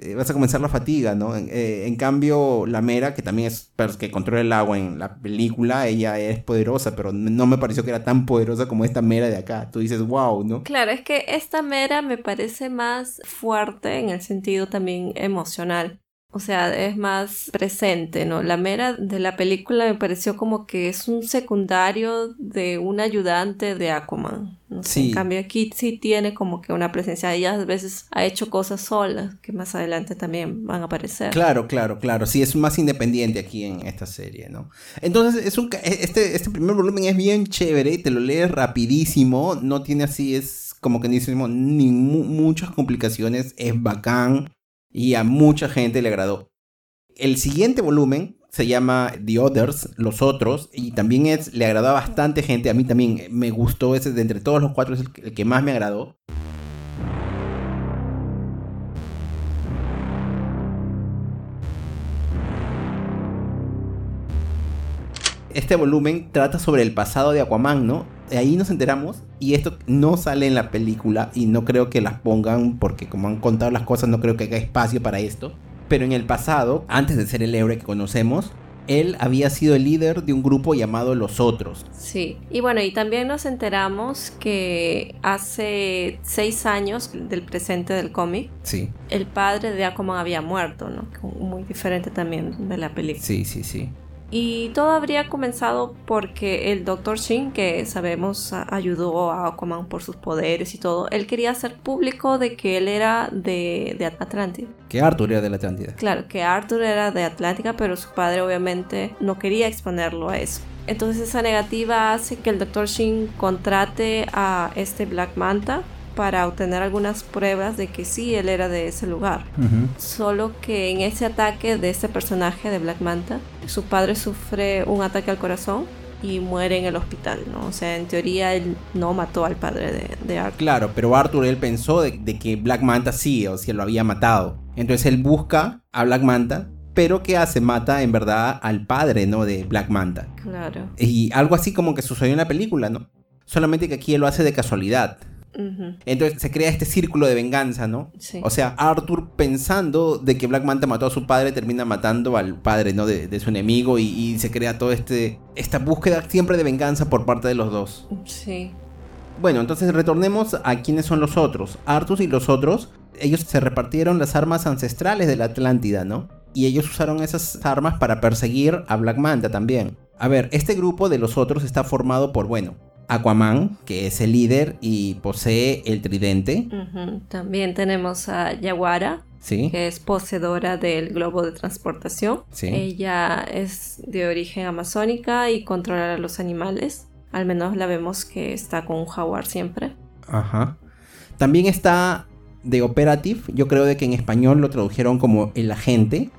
Eh, vas a comenzar la fatiga, ¿no? Eh, en cambio, la Mera, que también es que controla el agua en la película, ella es poderosa, pero no me pareció que era tan poderosa como esta Mera de acá. Tú dices, wow, ¿no? Claro, es que esta Mera me parece más fuerte en el sentido también emocional. O sea, es más presente, ¿no? La mera de la película me pareció como que es un secundario de un ayudante de Aquaman. Sí. En cambio aquí sí tiene como que una presencia. Ella a veces ha hecho cosas solas que más adelante también van a aparecer. Claro, claro, claro. Sí, es más independiente aquí en esta serie, ¿no? Entonces, es un, este, este primer volumen es bien chévere, te lo lees rapidísimo, no tiene así, es como que dice ni muchas complicaciones, es bacán y a mucha gente le agradó. El siguiente volumen se llama The Others, Los Otros, y también es, le agradó a bastante gente, a mí también me gustó, ese de entre todos los cuatro es el, que más me agradó. Este volumen trata sobre el pasado de Aquaman, ¿no? ahí nos enteramos y esto no sale en la película y no creo que las pongan porque como han contado las cosas no creo que haya espacio para esto. Pero en el pasado, antes de ser el héroe que conocemos, él había sido el líder de un grupo llamado Los Otros. Sí, y bueno, y también nos enteramos que hace seis años del presente del cómic, sí. el padre de Aquaman había muerto, ¿no? Muy diferente también de la película. Sí, sí, sí. Y todo habría comenzado porque el Dr. Shin, que sabemos ayudó a Aquaman por sus poderes y todo, él quería hacer público de que él era de, de Atlántida. Que Arthur era de la Atlántida. Claro, que Arthur era de Atlántica, pero su padre obviamente no quería exponerlo a eso. Entonces esa negativa hace que el Dr. Shin contrate a este Black Manta para obtener algunas pruebas de que sí, él era de ese lugar. Solo que en ese ataque de este personaje de Black Manta, su padre sufre un ataque al corazón y muere en el hospital, ¿no? O sea, en teoría él no mató al padre de, de Arthur. Claro, pero Arthur él pensó de, que Black Manta sí, o sea, lo había matado. Entonces él busca a Black Manta, pero ¿qué hace? Mata en verdad al padre, ¿no? De Black Manta. Claro. Y algo así como que sucedió en la película, ¿no? Solamente que aquí él lo hace de casualidad. Entonces se crea este círculo de venganza, ¿no? O sea, Arthur pensando de que Black Manta mató a su padre, termina matando al padre, ¿no? De, su enemigo y, se crea toda este, esta búsqueda siempre de venganza por parte de los dos. Sí. Bueno, entonces retornemos a quiénes son los otros. Arthur y los otros, ellos se repartieron las armas ancestrales de la Atlántida, ¿no? Y ellos usaron esas armas para perseguir a Black Manta también. A ver, este grupo de los otros está formado por, bueno, Aquaman, que es el líder y posee el tridente. También tenemos a Yaguara, que es poseedora del globo de transportación. Ella es de origen amazónica y controla a los animales. Al menos la vemos que está con un jaguar siempre. Ajá. También está de Operative. Yo creo de que en español lo tradujeron como el agente.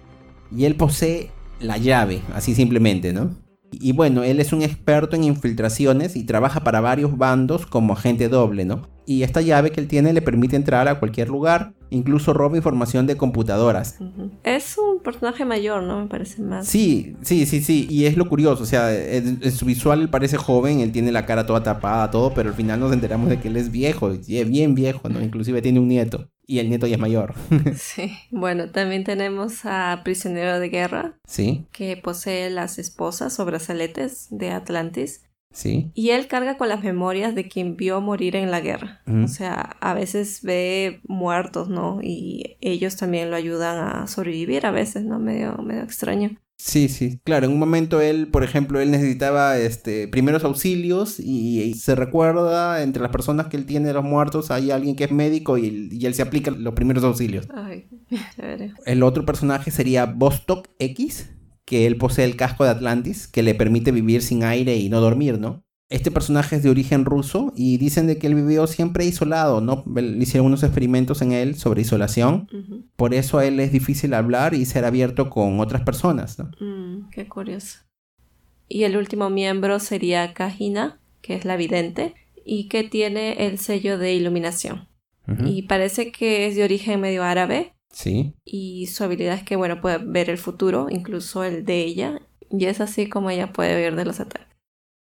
Y él posee la llave, así simplemente, ¿no? Y bueno, él es un experto en infiltraciones y trabaja para varios bandos como agente doble, ¿no? Y esta llave que él tiene le permite entrar a cualquier lugar, incluso roba información de computadoras. Es un personaje mayor, ¿no? Me parece más. Sí, sí, sí, sí. Y es lo curioso, o sea, en, su visual él parece joven, él tiene la cara toda tapada, todo, pero al final nos enteramos de que él es viejo, bien viejo, ¿no? Inclusive tiene un nieto. Y el nieto ya es mayor. sí. Bueno, también tenemos a Prisionero de Guerra. Sí. Que posee las esposas o brazaletes de Atlantis. Sí. Y él carga con las memorias de quien vio morir en la guerra. O sea, a veces ve muertos, ¿no? Y ellos también lo ayudan a sobrevivir a veces, ¿no? Medio, medio extraño. Sí, sí, claro, en un momento él, por ejemplo, él necesitaba este, primeros auxilios y, se recuerda entre las personas que él tiene de los muertos, hay alguien que es médico y, y él se aplica los primeros auxilios. Ay, el otro personaje sería Bostock X, que él posee el casco de Atlantis, que le permite vivir sin aire y no dormir, ¿no? Este personaje es de origen ruso y dicen de que él vivió siempre isolado, ¿no? hicieron unos experimentos en él sobre isolación. Por eso a él es difícil hablar y ser abierto con otras personas, ¿no? Mm, qué curioso. Y el último miembro sería Kahina, que es la vidente, y que tiene el sello de iluminación. Y parece que es de origen medio árabe. Sí. Y su habilidad es que, bueno, puede ver el futuro, incluso el de ella. Y es así como ella puede ver de los ataques.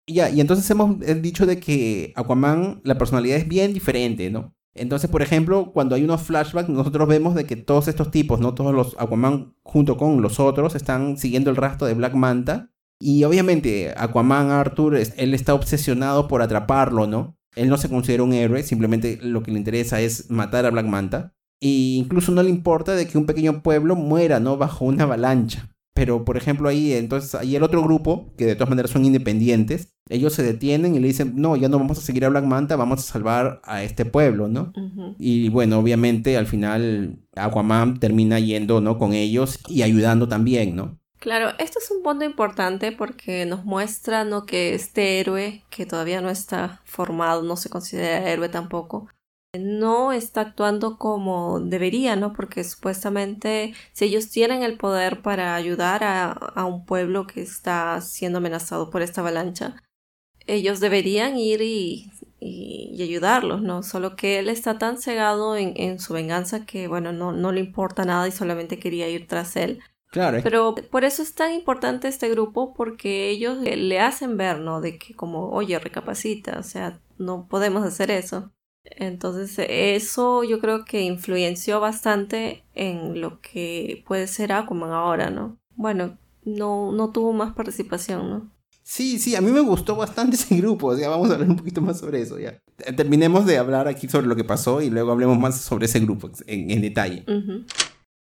Ya, y entonces hemos eh, dicho de que Aquaman, la personalidad es bien diferente, ¿no? Entonces, por ejemplo, cuando hay unos flashbacks, nosotros vemos de que todos estos tipos, ¿no? Todos los Aquaman junto con los otros están siguiendo el rastro de Black Manta. Y obviamente Aquaman Arthur, él está obsesionado por atraparlo, ¿no? Él no se considera un héroe, simplemente lo que le interesa es matar a Black Manta. E incluso no le importa de que un pequeño pueblo muera, ¿no? Bajo una avalancha. Pero, por ejemplo, ahí, entonces, ahí el otro grupo, que de todas maneras son independientes, ellos se detienen y le dicen, no, ya no vamos a seguir a Black Manta, vamos a salvar a este pueblo, ¿no? Y bueno, obviamente al final Aquaman termina yendo, ¿no? Con ellos y ayudando también, ¿no? Claro, esto es un punto importante porque nos muestra, ¿no? Que este héroe, que todavía no está formado, no se considera héroe tampoco, no está actuando como debería, ¿no? Porque supuestamente si ellos tienen el poder para ayudar a, un pueblo que está siendo amenazado por esta avalancha, ellos deberían ir y, ayudarlos, ¿no? Solo que él está tan cegado en, su venganza que, bueno, no, no le importa nada y solamente quería ir tras él. Claro. Pero por eso es tan importante este grupo porque ellos le hacen ver, ¿no? De que como, oye, recapacita, o sea, no podemos hacer eso. Entonces eso yo creo que influenció bastante en lo que puede ser Aquaman ahora, ¿no? Bueno, no, no tuvo más participación, ¿no? Sí, sí, a mí me gustó bastante ese grupo, o sea, vamos a hablar un poquito más sobre eso ya. Terminemos de hablar aquí sobre lo que pasó y luego hablemos más sobre ese grupo en, detalle.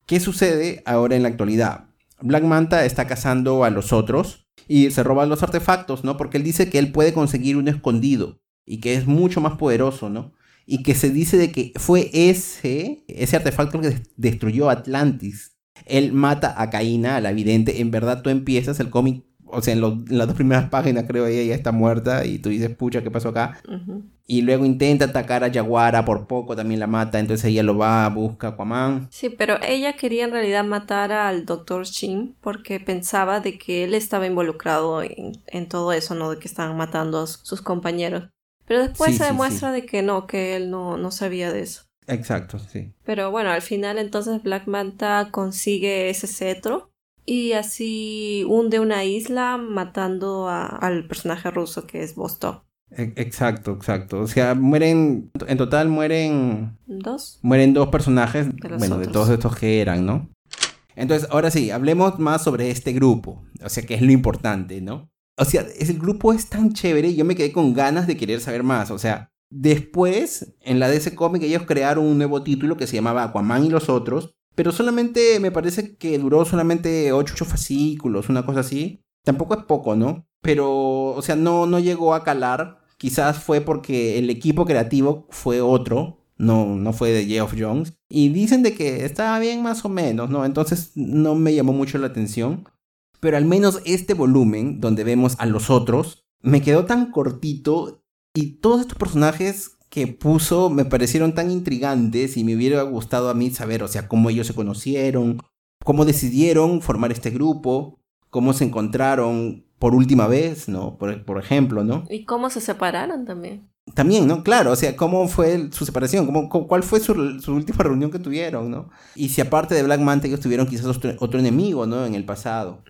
¿Qué sucede ahora en la actualidad? Black Manta está cazando a los otros y se roba los artefactos, ¿no? Porque él dice que él puede conseguir uno escondido y que es mucho más poderoso, ¿no? Y que se dice de que fue ese, ese artefacto que destruyó Atlantis. Él mata a Caína, a la vidente. En verdad tú empiezas el cómic, o sea, en, las dos primeras páginas creo ella ya está muerta y tú dices, pucha, ¿qué pasó acá? Y luego intenta atacar a Yaguara, por poco también la mata, entonces ella lo va, busca a Aquaman. Sí, pero ella quería en realidad matar al Dr. Shin porque pensaba de que él estaba involucrado en, en todo eso, ¿no? De que estaban matando a sus compañeros. Pero después se demuestra de que no, que él no, no sabía de eso. Exacto, sí. Pero bueno, al final entonces Black Manta consigue ese cetro y así hunde una isla matando al personaje ruso que es Vostok. E, exacto, exacto. O sea, mueren, en total mueren... ¿Dos? Mueren dos personajes, bueno, de todos estos que eran, ¿no? Entonces, ahora sí, hablemos más sobre este grupo, o sea, que es lo importante, ¿no? O sea, el grupo es tan chévere y yo me quedé con ganas de querer saber más. O sea, después, en la DC Comics, ellos crearon un nuevo título que se llamaba Aquaman y los otros. Pero solamente me parece que duró solamente 8 fascículos, una cosa así. Tampoco es poco, ¿no? Pero, o sea, no, no llegó a calar. Quizás fue porque el equipo creativo fue otro, no, no fue de Geoff Jones. Y dicen de que estaba bien más o menos, ¿no? Entonces no me llamó mucho la atención pero al menos este volumen, donde vemos a los otros, me quedó tan cortito y todos estos personajes que puso me parecieron tan intrigantes y me hubiera gustado a mí saber, o sea, cómo ellos se conocieron, cómo decidieron formar este grupo, cómo se encontraron por última vez, ¿no? Por, ejemplo, ¿no? Y cómo se separaron también. También, ¿no? Claro, o sea, ¿cómo fue su separación? ¿Cómo, ¿Cuál fue su, última reunión que tuvieron, ¿no? Y si aparte de Black Manta ellos tuvieron quizás otro, enemigo, ¿no? En el pasado.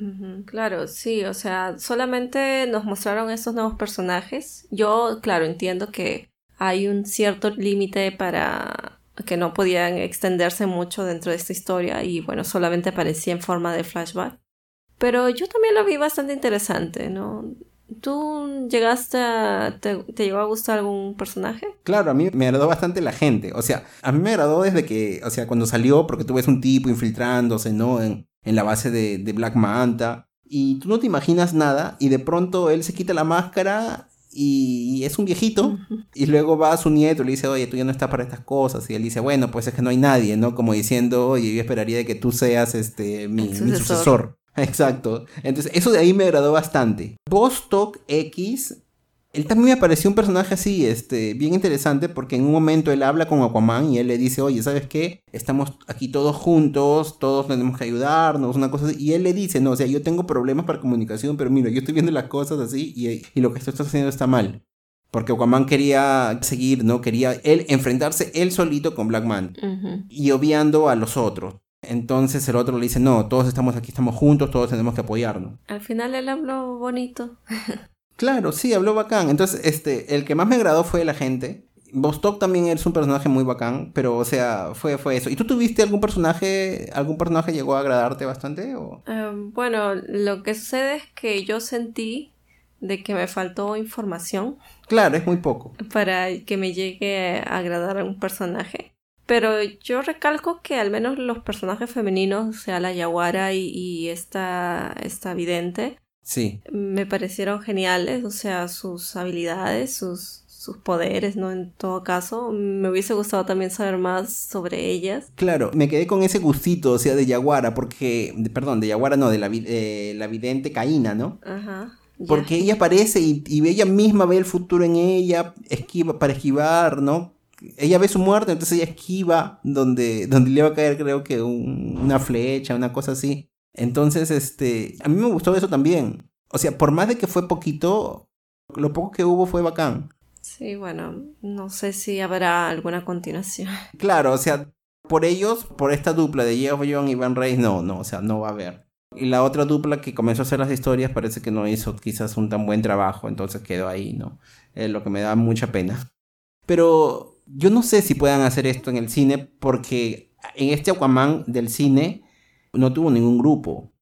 claro, sí, o sea, solamente nos mostraron estos nuevos personajes. Yo, claro, entiendo que hay un cierto límite para que no podían extenderse mucho dentro de esta historia y bueno, solamente aparecía en forma de flashback. Pero yo también lo vi bastante interesante, ¿no? ¿Tú llegaste a... Te, llegó a gustar algún personaje? Claro, a mí me agradó bastante la gente. O sea, a mí me agradó desde que, o sea, cuando salió, porque tú ves un tipo infiltrándose, ¿no? En, en la base de, de Black Manta. Y tú no te imaginas nada y de pronto él se quita la máscara y es un viejito y luego va a su nieto y le dice, oye, tú ya no estás para estas cosas y él dice, bueno, pues es que no hay nadie, ¿no? Como diciendo, oye, yo esperaría de que tú seas este, mi, mi sucesor. Exacto. Entonces, eso de ahí me agradó bastante. Bostock X él también me pareció un personaje así, este, bien interesante, porque en un momento él habla con Aquaman y él le dice, oye, ¿sabes qué? Estamos aquí todos juntos, todos tenemos que ayudarnos, una cosa así. Y él le dice, no, o sea, yo tengo problemas para comunicación, pero mira, yo estoy viendo las cosas así y, y lo que estás haciendo está mal. Porque Aquaman quería seguir, ¿no? Quería él enfrentarse él solito con Black Man y obviando a los otros. Entonces el otro le dice, no, todos estamos aquí, estamos juntos, todos tenemos que apoyarnos. Al final él habló bonito. Claro, sí, habló bacán. Entonces, este, el que más me agradó fue la gente. Vostok también es un personaje muy bacán, pero o sea, fue, fue eso. ¿Y tú tuviste algún personaje, algún personaje llegó a agradarte bastante? O? Em, bueno, lo que sucede es que yo sentí de que me faltó información. Claro, es muy poco. Para que me llegue a agradar a un personaje. Pero yo recalco que al menos los personajes femeninos, o sea, la Yaguara y, y esta, esta vidente, Sí. Me parecieron geniales, o sea, sus habilidades, sus, sus poderes, ¿no? En todo caso, me hubiese gustado también saber más sobre ellas. Claro, me quedé con ese gustito, o sea, de Yaguara, porque, perdón, de Yaguara no, de la, eh, la vidente Caína, ¿no? Ajá. Porque ella aparece y, y, ella misma ve el futuro en ella, esquiva para esquivar, ¿no? Ella ve su muerte, entonces ella esquiva donde, donde le va a caer, creo que una flecha, una cosa así. Entonces, este, a mí me gustó eso también. O sea, por más de que fue poquito, lo poco que hubo fue bacán. Sí, bueno, no sé si habrá alguna continuación. Claro, o sea, por ellos, por esta dupla de Jeff John y Van Reyes, no, no, o sea, no va a haber. Y la otra dupla que comenzó a hacer las historias parece que no hizo quizás un tan buen trabajo, entonces quedó ahí, ¿no? Es lo que me da mucha pena. Pero yo no sé si puedan hacer esto en el cine porque en este Aquaman del cine no tuvo ningún grupo.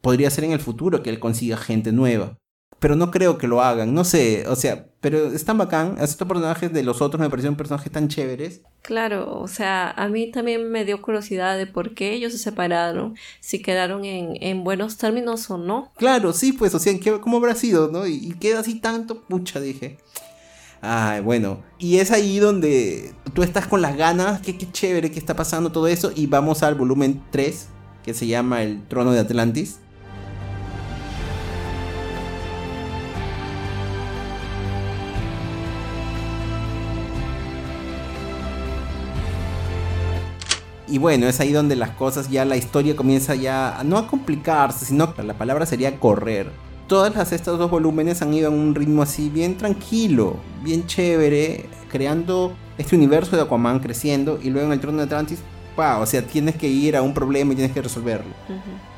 Podría ser en el futuro que él consiga gente nueva. Pero no creo que lo hagan, no sé, o sea, pero están bacán. Estos personajes de los otros me parecieron personajes tan chéveres. Claro, o sea, a mí también me dio curiosidad de por qué ellos se separaron, si quedaron en, en buenos términos o no. Claro, sí, pues, o sea, ¿cómo habrá sido, no? Y, queda así tanto, pucha, dije. Ay, bueno, y es ahí donde tú estás con las ganas, qué chévere que está pasando todo eso, y vamos al volumen 3, que se llama El Trono de Atlantis. Y bueno, es ahí donde las cosas ya, la historia comienza ya, no a complicarse, sino que la palabra sería correr. Todas las, estos dos volúmenes han ido a un ritmo así bien tranquilo, bien chévere, creando este universo de Aquaman creciendo y luego en el trono de Atlantis o sea, tienes que ir a un problema y tienes que resolverlo.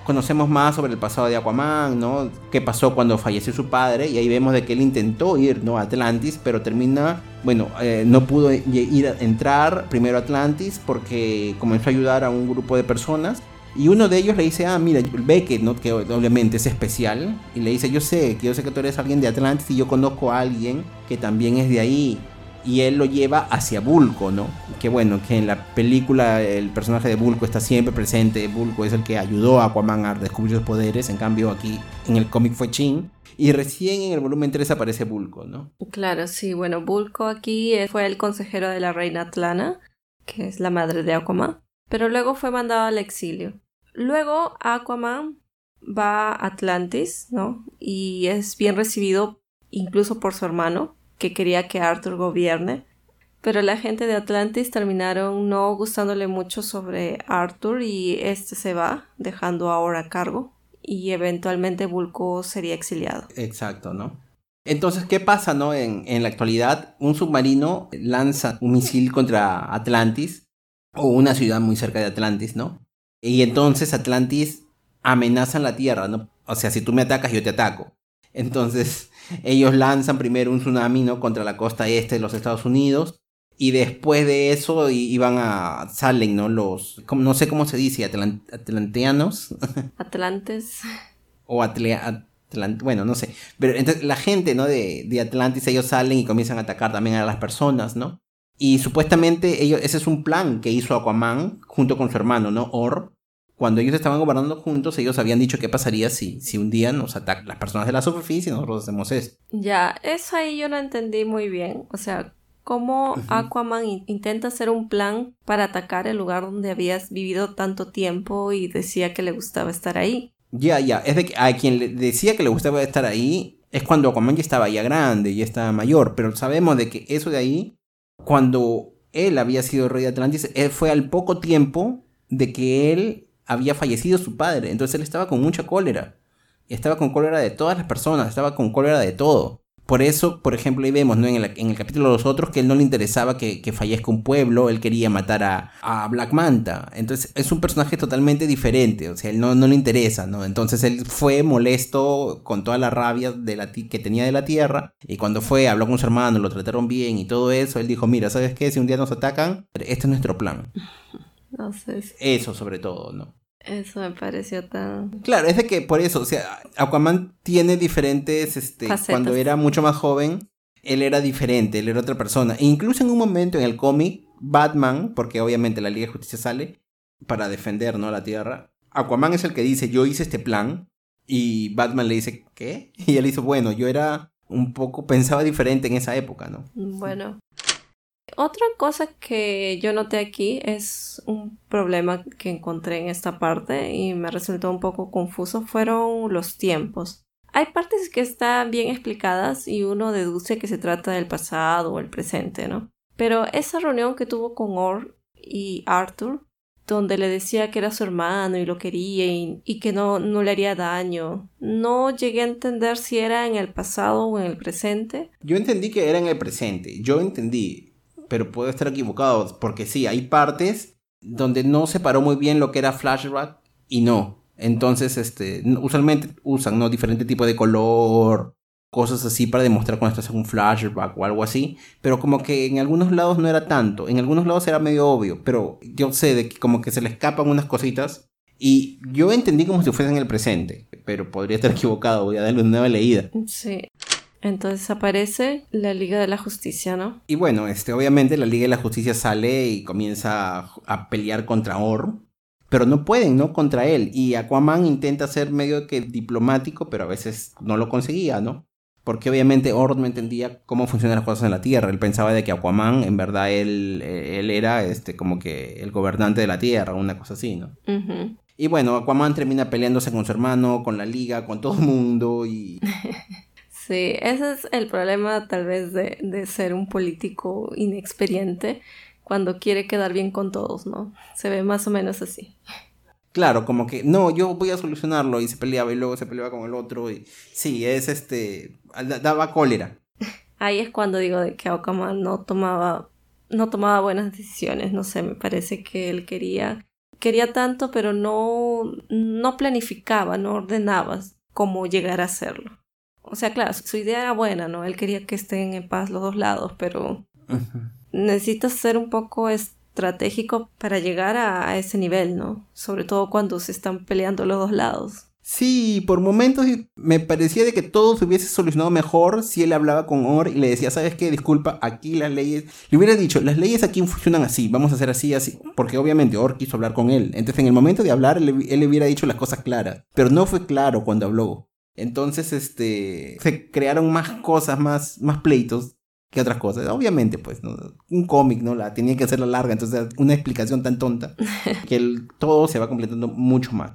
Conocemos más sobre el pasado de Aquaman, ¿no? Qué pasó cuando falleció su padre y ahí vemos de que él intentó ir, ¿no? A Atlantis, pero termina, bueno, eh, no pudo ir a entrar primero a Atlantis porque comenzó a ayudar a un grupo de personas y uno de ellos le dice, ah, mira, Beckett, ¿no? que obviamente es especial, y le dice, yo sé, que yo sé que tú eres alguien de Atlantis y yo conozco a alguien que también es de ahí y él lo lleva hacia Bulko, ¿no? Que bueno, que en la película el personaje de Bulko está siempre presente, Bulko es el que ayudó a Aquaman a descubrir sus poderes, en cambio aquí en el cómic fue Chin. Y recién en el volumen 3 aparece Bulko, ¿no? Claro, sí, bueno, Bulko aquí fue el consejero de la reina Atlana, que es la madre de Aquaman, pero luego fue mandado al exilio. Luego Aquaman va a Atlantis, ¿no? Y es bien recibido incluso por su hermano, que quería que Arthur gobierne, pero la gente de Atlantis terminaron no gustándole mucho sobre Arthur y este se va, dejando ahora cargo, y eventualmente Vulco sería exiliado. Exacto, ¿no? Entonces, ¿qué pasa, no? En, en la actualidad, un submarino lanza un misil contra Atlantis, o una ciudad muy cerca de Atlantis, ¿no? Y entonces Atlantis amenaza la Tierra, ¿no? O sea, si tú me atacas, yo te ataco. Entonces, ellos lanzan primero un tsunami ¿no? contra la costa este de los Estados Unidos. Y después de eso iban a. salen, ¿no? Los. no sé cómo se dice, atlanteanos. Atlantes. o atlea, bueno, no sé. Pero entonces la gente, ¿no? De, de Atlantis, ellos salen y comienzan a atacar también a las personas, ¿no? Y supuestamente ellos, ese es un plan que hizo Aquaman junto con su hermano, ¿no? Or, cuando ellos estaban gobernando juntos, ellos habían dicho qué pasaría si, si un día nos atacan las personas de la superficie y nosotros hacemos esto. Ya, eso ahí yo no entendí muy bien. O sea, cómo Aquaman intenta hacer un plan para atacar el lugar donde habías vivido tanto tiempo y decía que le gustaba estar ahí. Ya, ya, es de que a quien le decía que le gustaba estar ahí es cuando Aquaman ya estaba ya grande, ya estaba mayor, pero sabemos de que eso de ahí, cuando él había sido rey de Atlantis, él fue al poco tiempo de que él había fallecido su padre, entonces él estaba con mucha cólera, estaba con cólera de todas las personas, estaba con cólera de todo. Por eso, por ejemplo, ahí vemos ¿no? en, el, capítulo de los otros que él no le interesaba que, fallezca un pueblo, él quería matar a, Black Manta. Entonces es un personaje totalmente diferente, o sea, él no, no le interesa, ¿no? Entonces él fue molesto con toda la rabia de la que tenía de la tierra y cuando fue, habló con su hermano, lo trataron bien y todo eso, él dijo, mira, ¿sabes qué? Si un día nos atacan, este es nuestro plan. No sé. Eso sobre todo, ¿no? Eso me pareció tan... Claro, es de que por eso, o sea, Aquaman tiene diferentes, este, cuando era mucho más joven, él era diferente, él era otra persona. E incluso en un momento en el cómic, Batman, porque obviamente la Liga de Justicia sale para defender, ¿no? La Tierra. Aquaman es el que dice, yo hice este plan. Y Batman le dice, ¿qué? Y él dice, bueno, yo era un poco, pensaba diferente en esa época, ¿no? Bueno, otra cosa que yo noté aquí es un problema que encontré en esta parte y me resultó un poco confuso fueron los tiempos. Hay partes que están bien explicadas y uno deduce que se trata del pasado o el presente, ¿no? Pero esa reunión que tuvo con Or y Arthur, donde le decía que era su hermano y lo quería y, y, que no, no le haría daño, no llegué a entender si era en el pasado o en el presente. Yo entendí que era en el presente. Yo entendí pero puedo estar equivocado, porque sí, hay partes donde no separó muy bien lo que era flashback y no. Entonces, este, usualmente usan, ¿no? Diferente tipo de color, cosas así para demostrar cuando estás en un flashback o algo así. Pero como que en algunos lados no era tanto. En algunos lados era medio obvio. Pero yo sé de que como que se le escapan unas cositas. Y yo entendí como si fuese en el presente. Pero podría estar equivocado. Voy a darle una nueva leída. Sí. Entonces aparece la Liga de la Justicia, ¿no? Y bueno, este, obviamente la Liga de la Justicia sale y comienza a, pelear contra Or, pero no pueden, ¿no? Contra él. Y Aquaman intenta ser medio que diplomático, pero a veces no lo conseguía, ¿no? Porque obviamente Or no entendía cómo funcionan las cosas en la Tierra. Él pensaba de que Aquaman, en verdad, él, él era este, como que el gobernante de la Tierra, una cosa así, ¿no? Y bueno, Aquaman termina peleándose con su hermano, con la Liga, con todo el mundo y... Sí, ese es el problema tal vez de, de ser un político inexperiente cuando quiere quedar bien con todos, ¿no? Se ve más o menos así. Claro, como que no, yo voy a solucionarlo y se peleaba y luego se peleaba con el otro y sí, es este, daba cólera. Ahí es cuando digo de que Aquaman no tomaba, no tomaba buenas decisiones, no sé, me parece que él quería, quería tanto pero no, no planificaba, no ordenaba cómo llegar a hacerlo. O sea, claro, su idea era buena, ¿no? Él quería que estén en paz los dos lados, pero necesitas ser un poco estratégico para llegar a, ese nivel, ¿no? Sobre todo cuando se están peleando los dos lados. Sí, por momentos me parecía de que todo se hubiese solucionado mejor si él hablaba con Or y le decía, ¿sabes qué? Disculpa, aquí las leyes... Le hubiera dicho, las leyes aquí funcionan así, vamos a hacer así, así. Porque obviamente Or quiso hablar con él. Entonces en el momento de hablar, él, él le hubiera dicho las cosas claras. Pero no fue claro cuando habló. Entonces, este, se crearon más cosas, más, más pleitos que otras cosas. Obviamente, pues, un cómic, ¿no? La tenía que hacerla larga, entonces una explicación tan tonta que el, todo se va completando mucho más.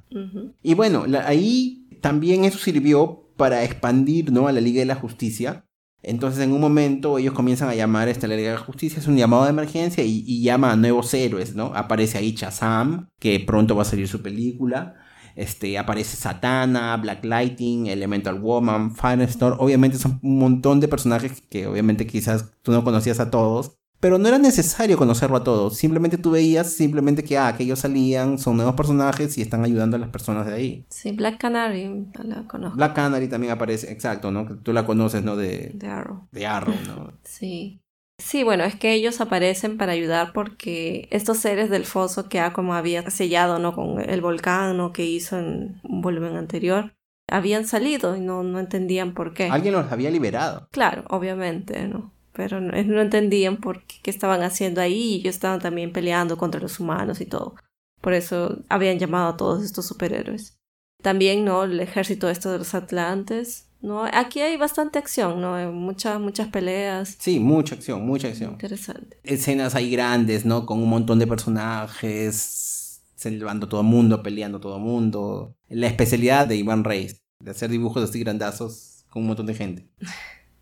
Y bueno, ahí también eso sirvió para expandir, ¿no? A la Liga de la Justicia. Entonces, en un momento, ellos comienzan a llamar a esta Liga de la Justicia, es un llamado de emergencia y, y llama a nuevos héroes, ¿no? Aparece ahí Chazam, que pronto va a salir su película. Este, aparece Satana, Black Lightning, Elemental Woman, Firestorm. Obviamente son un montón de personajes que obviamente quizás tú no conocías a todos. Pero no era necesario conocerlo a todos. Simplemente tú veías simplemente que, ah, que ellos salían, son nuevos personajes y están ayudando a las personas de ahí. Sí, Black Canary la conozco. Black Canary también aparece, exacto, ¿no? Tú la conoces, ¿no? De, de Arrow. De Arrow, ¿no? sí. Sí, bueno, es que ellos aparecen para ayudar porque estos seres del foso que como había sellado, ¿no? Con el volcán, ¿no? Que hizo en un volumen anterior, habían salido y no, no entendían por qué. Alguien los había liberado. Claro, obviamente, ¿no? Pero no, no entendían por qué, qué estaban haciendo ahí y ellos estaban también peleando contra los humanos y todo. Por eso habían llamado a todos estos superhéroes. También, ¿no? El ejército este de los Atlantes. ¿No? Aquí hay bastante acción, ¿no? Hay muchas, muchas peleas. Sí, mucha acción, mucha acción. Interesante. Escenas ahí grandes, ¿no? Con un montón de personajes, salvando todo el mundo, peleando todo el mundo. La especialidad de Iván Reis, de hacer dibujos así grandazos con un montón de gente.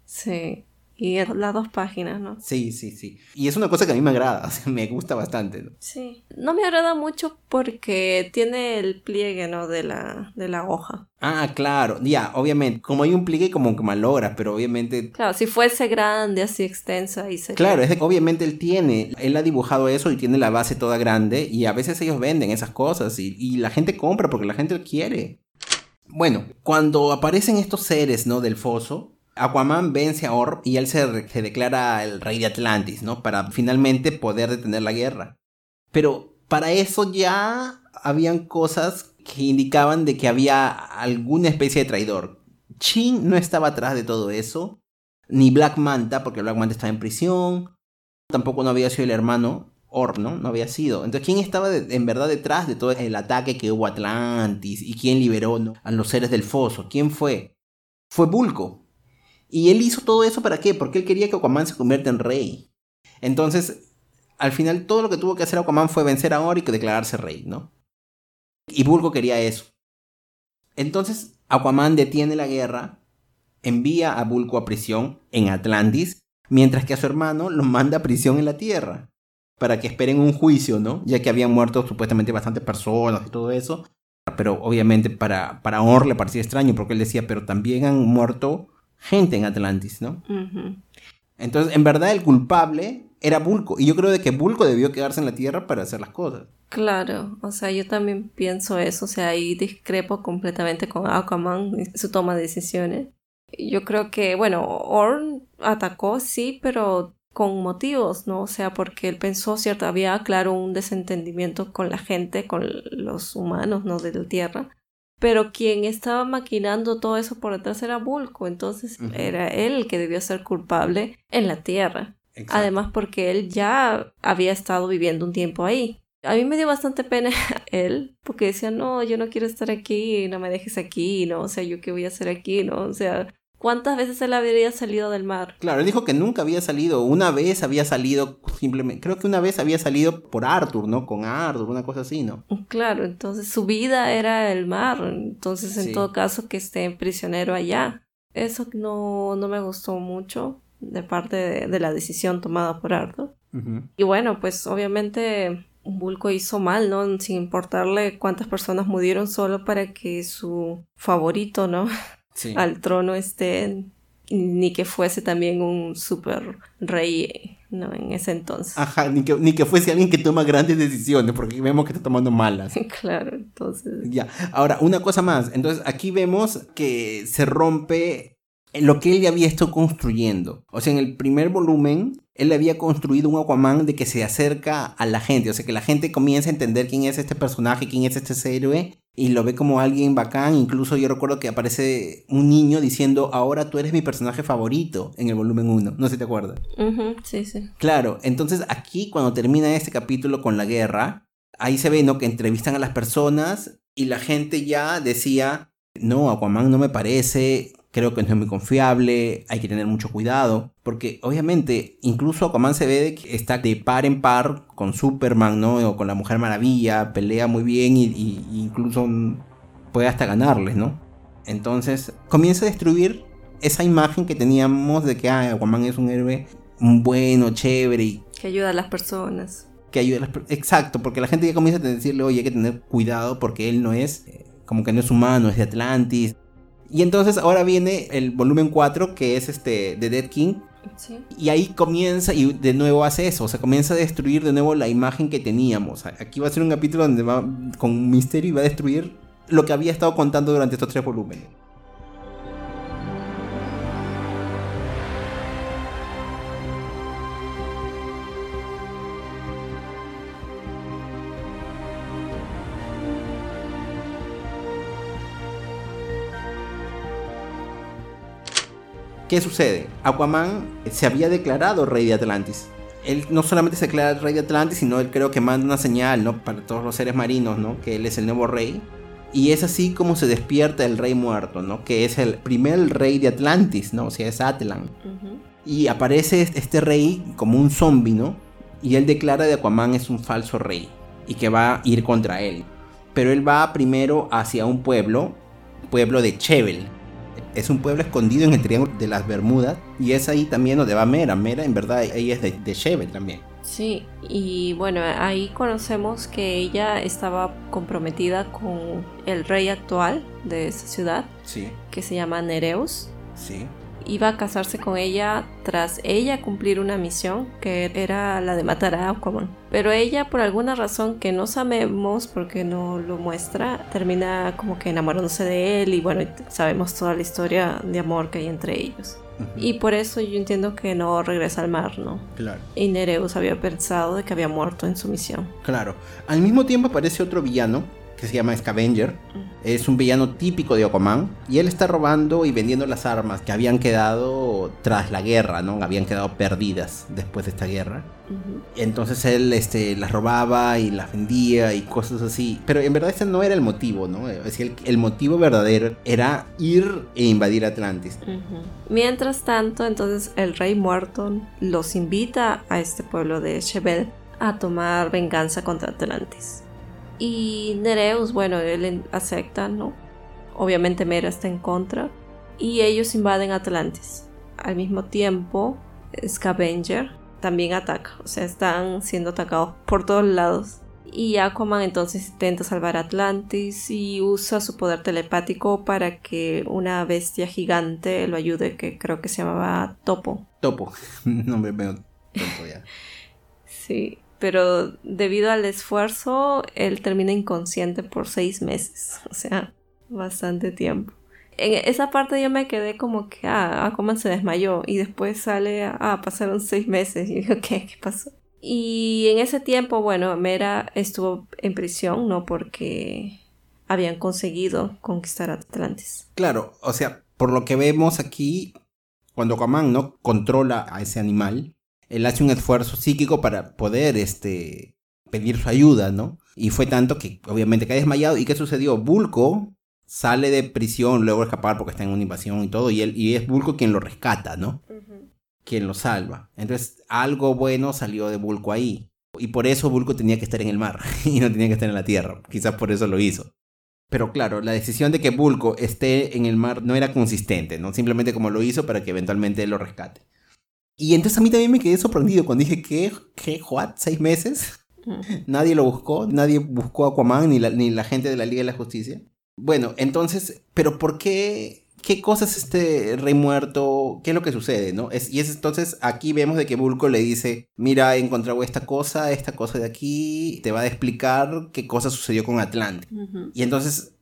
Sí. Y las dos páginas, ¿no? Sí, sí, sí. Y es una cosa que a mí me agrada, o sea, me gusta bastante. ¿no? Sí. No me agrada mucho porque tiene el pliegue, ¿no? De la, de la hoja. Ah, claro, ya, obviamente. Como hay un pliegue, como que malogra, pero obviamente. Claro, si fuese grande, así extensa y se. Claro, es obviamente él tiene, él ha dibujado eso y tiene la base toda grande y a veces ellos venden esas cosas y, y la gente compra porque la gente lo quiere. Bueno, cuando aparecen estos seres, ¿no? Del foso, Aquaman vence a Orb y él se, declara el rey de Atlantis, ¿no? Para finalmente poder detener la guerra. Pero para eso ya habían cosas que indicaban de que había alguna especie de traidor. Chin no estaba atrás de todo eso, ni Black Manta, porque Black Manta estaba en prisión, tampoco no había sido el hermano Orb, ¿no? No había sido. Entonces, ¿quién estaba en verdad detrás de todo el ataque que hubo a Atlantis y quién liberó a los seres del foso? ¿Quién fue? Fue Bulko. Y él hizo todo eso para qué? Porque él quería que Aquaman se convierta en rey. Entonces, al final todo lo que tuvo que hacer Aquaman fue vencer a Or y declararse rey, ¿no? Y Bulko quería eso. Entonces, Aquaman detiene la guerra, envía a Bulko a prisión en Atlantis, mientras que a su hermano lo manda a prisión en la Tierra, para que esperen un juicio, ¿no? Ya que habían muerto supuestamente bastantes personas y todo eso. Pero obviamente para, para Or le parecía extraño, porque él decía, pero también han muerto gente en Atlantis, ¿no? Entonces, en verdad, el culpable era Bulko. Y yo creo de que Bulko debió quedarse en la Tierra para hacer las cosas. Claro, o sea, yo también pienso eso, o sea, ahí discrepo completamente con Aquaman y su toma de decisiones. Yo creo que, bueno, Orn atacó, sí, pero con motivos, ¿no? O sea, porque él pensó, cierto, había, claro, un desentendimiento con la gente, con los humanos, ¿no? De la Tierra. Pero quien estaba maquinando todo eso por detrás era Bulko, entonces era él el que debió ser culpable en la Tierra. Exacto. Además porque él ya había estado viviendo un tiempo ahí. A mí me dio bastante pena él, porque decía, no, yo no quiero estar aquí, no me dejes aquí, no, o sea, yo qué voy a hacer aquí, no, o sea, ¿cuántas veces él habría salido del mar? Claro, él dijo que nunca había salido. Una vez había salido simplemente. Creo que una vez había salido por Arthur, ¿no? Con Arthur, una cosa así, ¿no? Claro, entonces su vida era el mar, entonces en Sí. todo caso que esté prisionero allá. Eso no, no me gustó mucho de parte de, de la decisión tomada por Arthur. Y bueno, pues obviamente Bulko hizo mal, ¿no? Sin importarle cuántas personas murieron solo para que su favorito, ¿no? Sí. Al trono esté, ni que fuese también un super rey, ¿no? En ese entonces. Ajá, ni que, ni que fuese alguien que toma grandes decisiones, porque vemos que está tomando malas. Claro, entonces. Ya, ahora, una cosa más. Entonces, aquí vemos que se rompe lo que él ya había estado construyendo. O sea, en el primer volumen, él había construido un Aquaman de que se acerca a la gente. O sea, que la gente comienza a entender quién es este personaje, quién es este héroe. Y lo ve como alguien bacán. Incluso yo recuerdo que aparece un niño diciendo, ahora tú eres mi personaje favorito en el volumen 1. No sé si te acuerdas. Sí, sí. Claro, entonces aquí cuando termina este capítulo con la guerra, ahí se ve, ¿no? Que entrevistan a las personas y la gente ya decía, no, Aquaman no me parece, creo que no es muy confiable, hay que tener mucho cuidado, porque obviamente incluso Aquaman se ve de que está de par en par con Superman, ¿no? O con la Mujer Maravilla, pelea muy bien y, incluso puede hasta ganarles, ¿no? Entonces comienza a destruir esa imagen que teníamos de que ah, Aquaman es un héroe bueno, chévere y Que ayuda a las personas. que ayuda a las per- Exacto, porque la gente ya comienza a decirle, oye, hay que tener cuidado porque él no es, eh, como que no es humano, es de Atlantis. Y entonces ahora viene el volumen 4, que es este, The Dead King, Sí. y ahí comienza y de nuevo hace eso, o sea, comienza a destruir de nuevo la imagen que teníamos. Aquí va a ser un capítulo donde va con un misterio y va a destruir lo que había estado contando durante estos tres volúmenes. ¿Qué sucede? Aquaman se había declarado rey de Atlantis. él no solamente se declara rey de Atlantis, sino él creo que manda una señal, ¿no? Para todos los seres marinos, ¿no? Que él es el nuevo rey. Y es así como se despierta el rey muerto, ¿no? Que es el primer rey de Atlantis, ¿no? O sea, es Atlan. Y aparece este rey como un zombie, ¿no? Y él declara de Aquaman es un falso rey y que va a ir contra él. Pero él va primero hacia un pueblo, pueblo de Chevel. Es un pueblo escondido en el Triángulo de las Bermudas y es ahí también donde va Mera. Mera en verdad ahí es de, de también. Sí, y bueno, ahí conocemos que ella estaba comprometida con el rey actual de esa ciudad, sí. que se llama Nereus. Sí iba a casarse con ella tras ella cumplir una misión que era la de matar a Aquaman. Pero ella por alguna razón que no sabemos porque no lo muestra, termina como que enamorándose de él y bueno, sabemos toda la historia de amor que hay entre ellos. Y por eso yo entiendo que no regresa al mar, ¿no? Claro. Y Nereus había pensado de que había muerto en su misión. Claro. Al mismo tiempo aparece otro villano que se llama Scavenger. Es un villano típico de Aquaman y él está robando y vendiendo las armas que habían quedado tras la guerra, ¿no? Habían quedado perdidas después de esta guerra. Entonces él este, las robaba y las vendía y cosas así. Pero en verdad ese no era el motivo, ¿no? Es decir, el, motivo verdadero era ir e invadir Atlantis. Mientras tanto, entonces el rey muerto los invita a este pueblo de Chevel a tomar venganza contra Atlantis. Y Nereus, bueno, él acepta, ¿no? Obviamente Mera está en contra. Y ellos invaden Atlantis. Al mismo tiempo, Scavenger también ataca. O sea, están siendo atacados por todos lados. Y Aquaman entonces intenta salvar Atlantis y usa su poder telepático para que una bestia gigante lo ayude, que creo que se llamaba Topo. Topo, no me veo Topo ya. sí, pero debido al esfuerzo, él termina inconsciente por seis meses, o sea, bastante tiempo. En esa parte yo me quedé como que, ah, Aquaman se desmayó y después sale, ah, pasaron seis meses y digo, ¿qué? ¿Qué pasó? Y en ese tiempo, bueno, Mera estuvo en prisión, ¿no? Porque habían conseguido conquistar Atlantis. Claro, o sea, por lo que vemos aquí, cuando Aquaman no controla a ese animal, él hace un esfuerzo psíquico para poder este, pedir su ayuda, ¿no? Y fue tanto que obviamente cae desmayado. ¿Y qué sucedió? Bulko sale de prisión luego de escapar porque está en una invasión y todo, y, él, y es Bulko quien lo rescata, ¿no? Quien lo salva. Entonces, algo bueno salió de Bulko ahí. Y por eso Bulko tenía que estar en el mar y no tenía que estar en la tierra. Quizás por eso lo hizo. Pero claro, la decisión de que Bulko esté en el mar no era consistente, ¿no? Simplemente como lo hizo para que eventualmente él lo rescate. Y entonces a mí también me quedé sorprendido cuando dije, ¿qué? ¿Qué? ¿What? ¿Seis meses? Nadie lo buscó, nadie buscó a Aquaman, ni la, ni la gente de la Liga de la Justicia. Bueno, entonces, ¿pero por qué? ¿Qué cosas este rey muerto? ¿Qué es lo que sucede, no? Es, y es entonces aquí vemos de que Bulko le dice, mira, he encontrado esta cosa, esta cosa de aquí, te va a explicar qué cosa sucedió con Atlante. Y entonces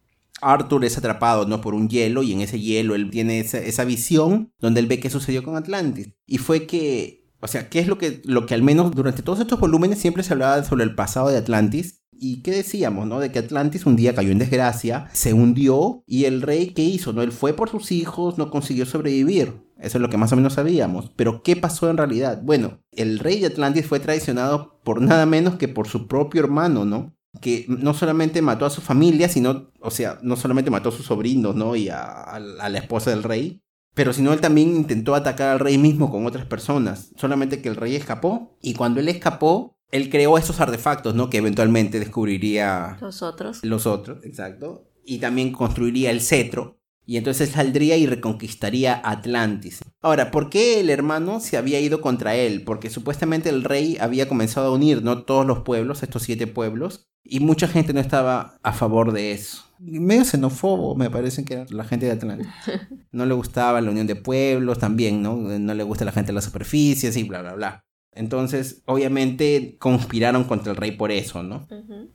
Arthur es atrapado ¿no? por un hielo y en ese hielo él tiene esa, visión donde él ve qué sucedió con Atlantis. Y fue que, o sea, ¿qué es lo que, lo que al menos durante todos estos volúmenes siempre se hablaba sobre el pasado de Atlantis? ¿Y qué decíamos, no? De que Atlantis un día cayó en desgracia, se hundió y el rey, ¿qué hizo? No, él fue por sus hijos, no consiguió sobrevivir. Eso es lo que más o menos sabíamos. Pero ¿qué pasó en realidad? Bueno, el rey de Atlantis fue traicionado por nada menos que por su propio hermano, ¿no? Que no solamente mató a su familia, sino, o sea, no solamente mató a sus sobrinos, ¿no? Y a, la esposa del rey, pero sino él también intentó atacar al rey mismo con otras personas, solamente que el rey escapó, y cuando él escapó, él creó esos artefactos, ¿no? Que eventualmente descubriría... Los otros. Los otros, exacto. Y también construiría el cetro, y entonces saldría y reconquistaría Atlantis. Ahora, ¿por qué el hermano se había ido contra él? Porque supuestamente el rey había comenzado a unir, ¿no? Todos los pueblos, estos siete pueblos, y mucha gente no estaba a favor de eso. Medio xenófobo, me parece que era la gente de Atlantis. No le gustaba la unión de pueblos también, ¿no? No le gusta la gente de las superficies y bla, bla, bla. Entonces, obviamente, conspiraron contra el rey por eso, ¿no?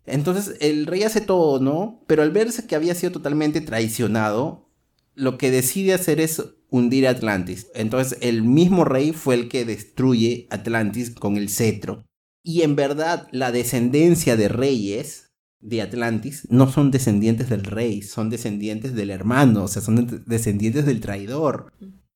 Entonces, el rey hace todo, ¿no? Pero al verse que había sido totalmente traicionado, lo que decide hacer es hundir Atlantis. Entonces el mismo rey fue el que destruye Atlantis con el cetro. Y en verdad la descendencia de reyes de Atlantis no son descendientes del rey, son descendientes del hermano, o sea, son descendientes del traidor.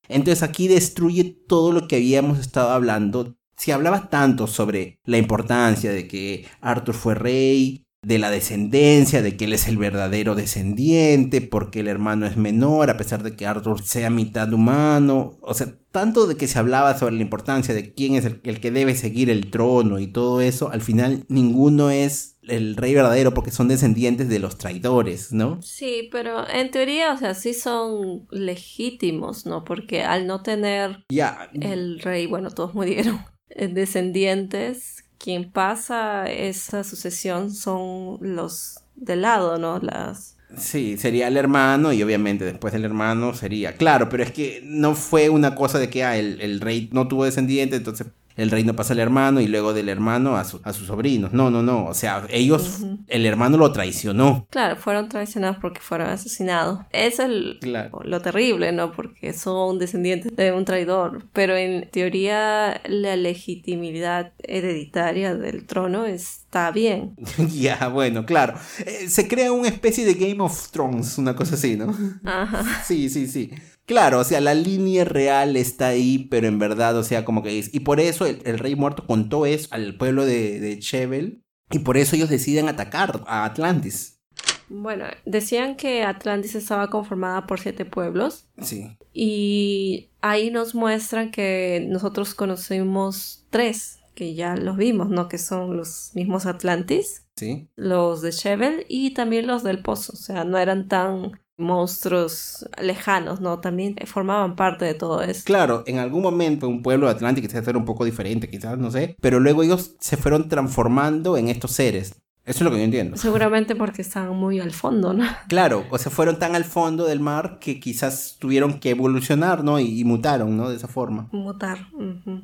Entonces aquí destruye todo lo que habíamos estado hablando si hablaba tanto sobre la importancia de que Arthur fue rey, de la descendencia, de que él es el verdadero descendiente, porque el hermano es menor, a pesar de que Arthur sea mitad humano. O sea, tanto de que se hablaba sobre la importancia de quién es el, que debe seguir el trono y todo eso, al final ninguno es el rey verdadero porque son descendientes de los traidores, ¿no? Sí, pero en teoría, o sea, sí son legítimos, ¿no? Porque al no tener ya el rey, bueno, todos murieron, descendientes, quien pasa esa sucesión son los de lado, ¿no? Las... Sí, sería el hermano y obviamente después del hermano sería, claro, pero es que no fue una cosa de que ah, el, el rey no tuvo descendiente, entonces el reino pasa al hermano y luego del hermano a, a sus sobrinos. No, no, no. O sea, ellos, el hermano lo traicionó. Claro, fueron traicionados porque fueron asesinados. Eso es lo terrible, ¿no? Porque son descendientes de un traidor. Pero en teoría la legitimidad hereditaria del trono está bien. ya, bueno, claro. Eh, se crea una especie de Game of Thrones, una cosa así, ¿no? Ajá. Sí, sí, sí. Claro, o sea, la línea real está ahí, pero en verdad, o sea, como que es. Y por eso el, rey muerto contó eso al pueblo de, de Chevel. Y por eso ellos deciden atacar a Atlantis. Bueno, decían que Atlantis estaba conformada por siete pueblos. Sí. Y ahí nos muestran que nosotros conocimos tres, que ya los vimos, ¿no? Que son los mismos Atlantis. Sí. Los de Chevel y también los del Pozo. O sea, no eran tan monstruos lejanos, ¿no? También formaban parte de todo eso. Claro, en algún momento un pueblo de Atlántico quizás era un poco diferente, quizás, no sé, pero luego ellos se fueron transformando en estos seres. Eso es lo que yo entiendo. Seguramente porque estaban muy al fondo, ¿no? Claro, o sea, fueron tan al fondo del mar que quizás tuvieron que evolucionar, ¿no? Y, mutaron, ¿no? De esa forma. Mutar.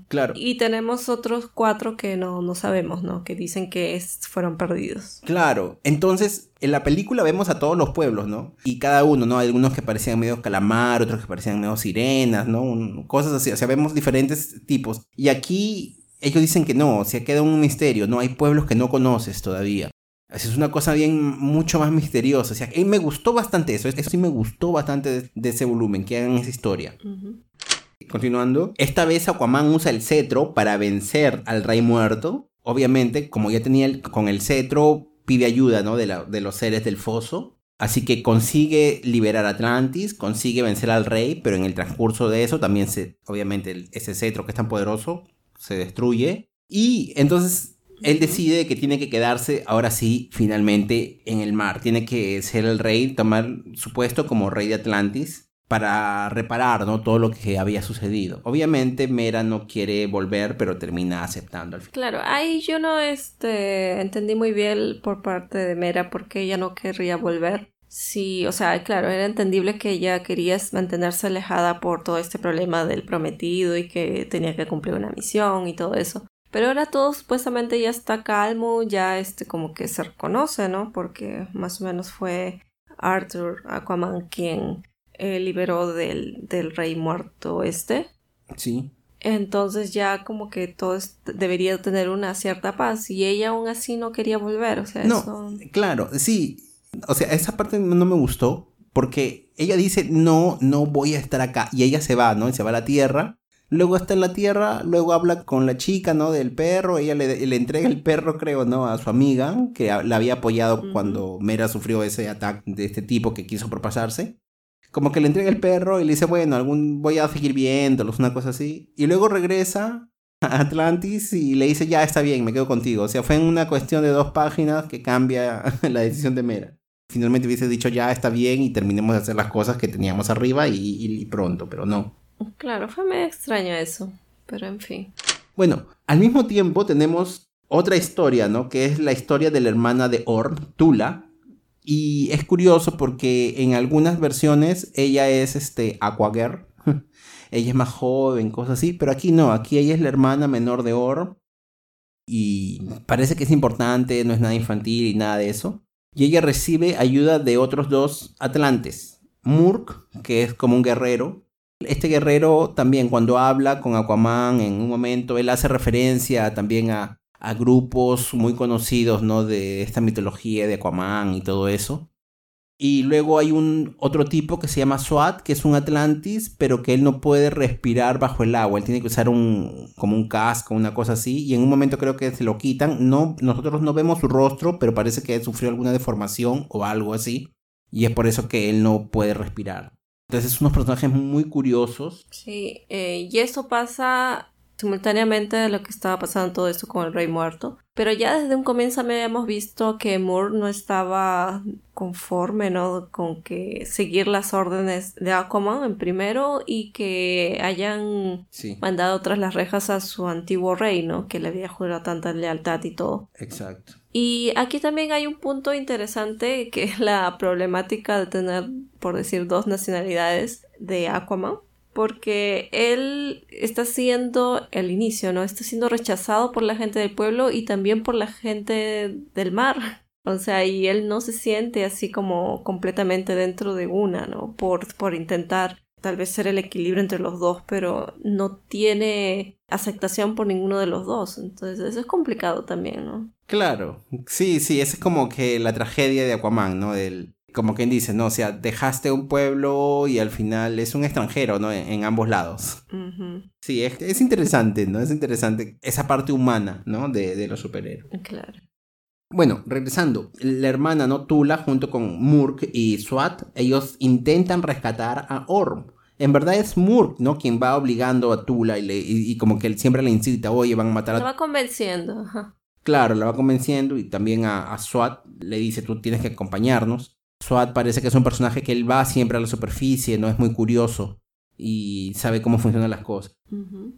Claro. Y tenemos otros cuatro que no, no sabemos, ¿no? Que dicen que fueron perdidos. Claro. Entonces, en la película vemos a todos los pueblos, ¿no? Y cada uno, ¿no? Hay algunos que parecían medio calamar, otros que parecían medio sirenas, ¿no? Cosas así. O sea, vemos diferentes tipos. Y aquí ellos dicen que no, o sea, queda un misterio, no hay pueblos que no conoces todavía. Es una cosa bien mucho más misteriosa. O sea, mí me gustó bastante eso. Eso sí me gustó bastante de, ese volumen, que hagan esa historia. Continuando, esta vez Aquaman usa el cetro para vencer al rey muerto. Obviamente, como ya tenía el, con el cetro, pide ayuda ¿no? de, de los seres del foso. Así que consigue liberar a Atlantis, consigue vencer al rey, pero en el transcurso de eso también se, obviamente, ese cetro que es tan poderoso se destruye. Y entonces él decide que tiene que quedarse ahora sí, finalmente, en el mar. Tiene que ser el rey, tomar su puesto como rey de Atlantis para reparar ¿no? todo lo que había sucedido. Obviamente Mera no quiere volver, pero termina aceptando al final. Claro, ahí yo no este, entendí muy bien por parte de Mera por qué ella no querría volver. Sí, o sea, claro, era entendible que ella quería mantenerse alejada por todo este problema del prometido y que tenía que cumplir una misión y todo eso. Pero ahora todo supuestamente ya está calmo, ya este como que se reconoce, ¿no? Porque más o menos fue Arthur Aquaman quien eh, liberó del, del, rey muerto este. Sí. Entonces ya como que todo debería tener una cierta paz y ella aún así no quería volver, o sea, no, claro, sí. O sea, esa parte no me gustó porque ella dice, no, no voy a estar acá y ella se va, ¿no? Y se va a la tierra Luego está en la tierra, luego habla con la chica, ¿no? Del perro, ella le, le entrega el perro, creo, ¿no? A su amiga, que la había apoyado cuando Mera sufrió ese ataque de este tipo que quiso propasarse. Como que le entrega el perro y le dice, bueno, algún voy a seguir viéndolos, una cosa así. Y luego regresa a Atlantis y le dice, ya está bien, me quedo contigo. O sea, fue en una cuestión de dos páginas que cambia la decisión de Mera. Finalmente hubiese dicho, ya está bien y terminemos de hacer las cosas que teníamos arriba y pronto, pero no. Claro, fue medio extraño eso, pero en fin. Bueno, al mismo tiempo tenemos otra historia, ¿no? Que es la historia de la hermana de Orn, Tula. Y es curioso porque en algunas versiones ella es este Aquagirl. ella es más joven, cosas así, pero aquí no, aquí ella es la hermana menor de Orn. Y parece que es importante, no es nada infantil y nada de eso. Y ella recibe ayuda de otros dos atlantes. Murk, que es como un guerrero, este guerrero también cuando habla con Aquaman en un momento, él hace referencia también a, grupos muy conocidos, ¿no? De esta mitología de Aquaman y todo eso. Y luego hay un otro tipo que se llama SWAT, que es un Atlantis, pero que él no puede respirar bajo el agua. Él tiene que usar un como un casco, una cosa así. Y en un momento creo que se lo quitan. No, nosotros no vemos su rostro, pero parece que sufrió alguna deformación o algo así. Y es por eso que él no puede respirar. Entonces, es unos personajes muy curiosos. Sí, eh, y eso pasa simultáneamente de lo que estaba pasando todo esto con el rey muerto. Pero ya desde un comienzo habíamos visto que Moore no estaba conforme, ¿no? Con que seguir las órdenes de Aquaman en primero y que hayan mandado tras las rejas a su antiguo rey, ¿no? Que le había jurado tanta lealtad y todo. Exacto. Y aquí también hay un punto interesante que es la problemática de tener, por decir, dos nacionalidades de Aquaman porque él está siendo el inicio, ¿no? Está siendo rechazado por la gente del pueblo y también por la gente del mar. O sea, y él no se siente así como completamente dentro de una, ¿no? Por, por intentar tal vez ser el equilibrio entre los dos, pero no tiene aceptación por ninguno de los dos. Entonces eso es complicado también, ¿no? Claro, sí, sí, esa es como que la tragedia de Aquaman, ¿no? Del, como quien dice, ¿no? O sea, dejaste un pueblo y al final es un extranjero, ¿no? En, ambos lados. Sí, es, interesante, ¿no? Es interesante esa parte humana, ¿no? De, de los superhéroes. Claro. Bueno, regresando, la hermana, ¿no? Tula, junto con Murk y Swat, ellos intentan rescatar a Orm. En verdad es Murk, ¿no? Quien va obligando a Tula y, y, como que él siempre le incita, oye, van a matar a... La va convenciendo, Claro, la va convenciendo y también a, a Swat le dice, tú tienes que acompañarnos. Swat parece que es un personaje que él va siempre a la superficie, no es muy curioso y sabe cómo funcionan las cosas.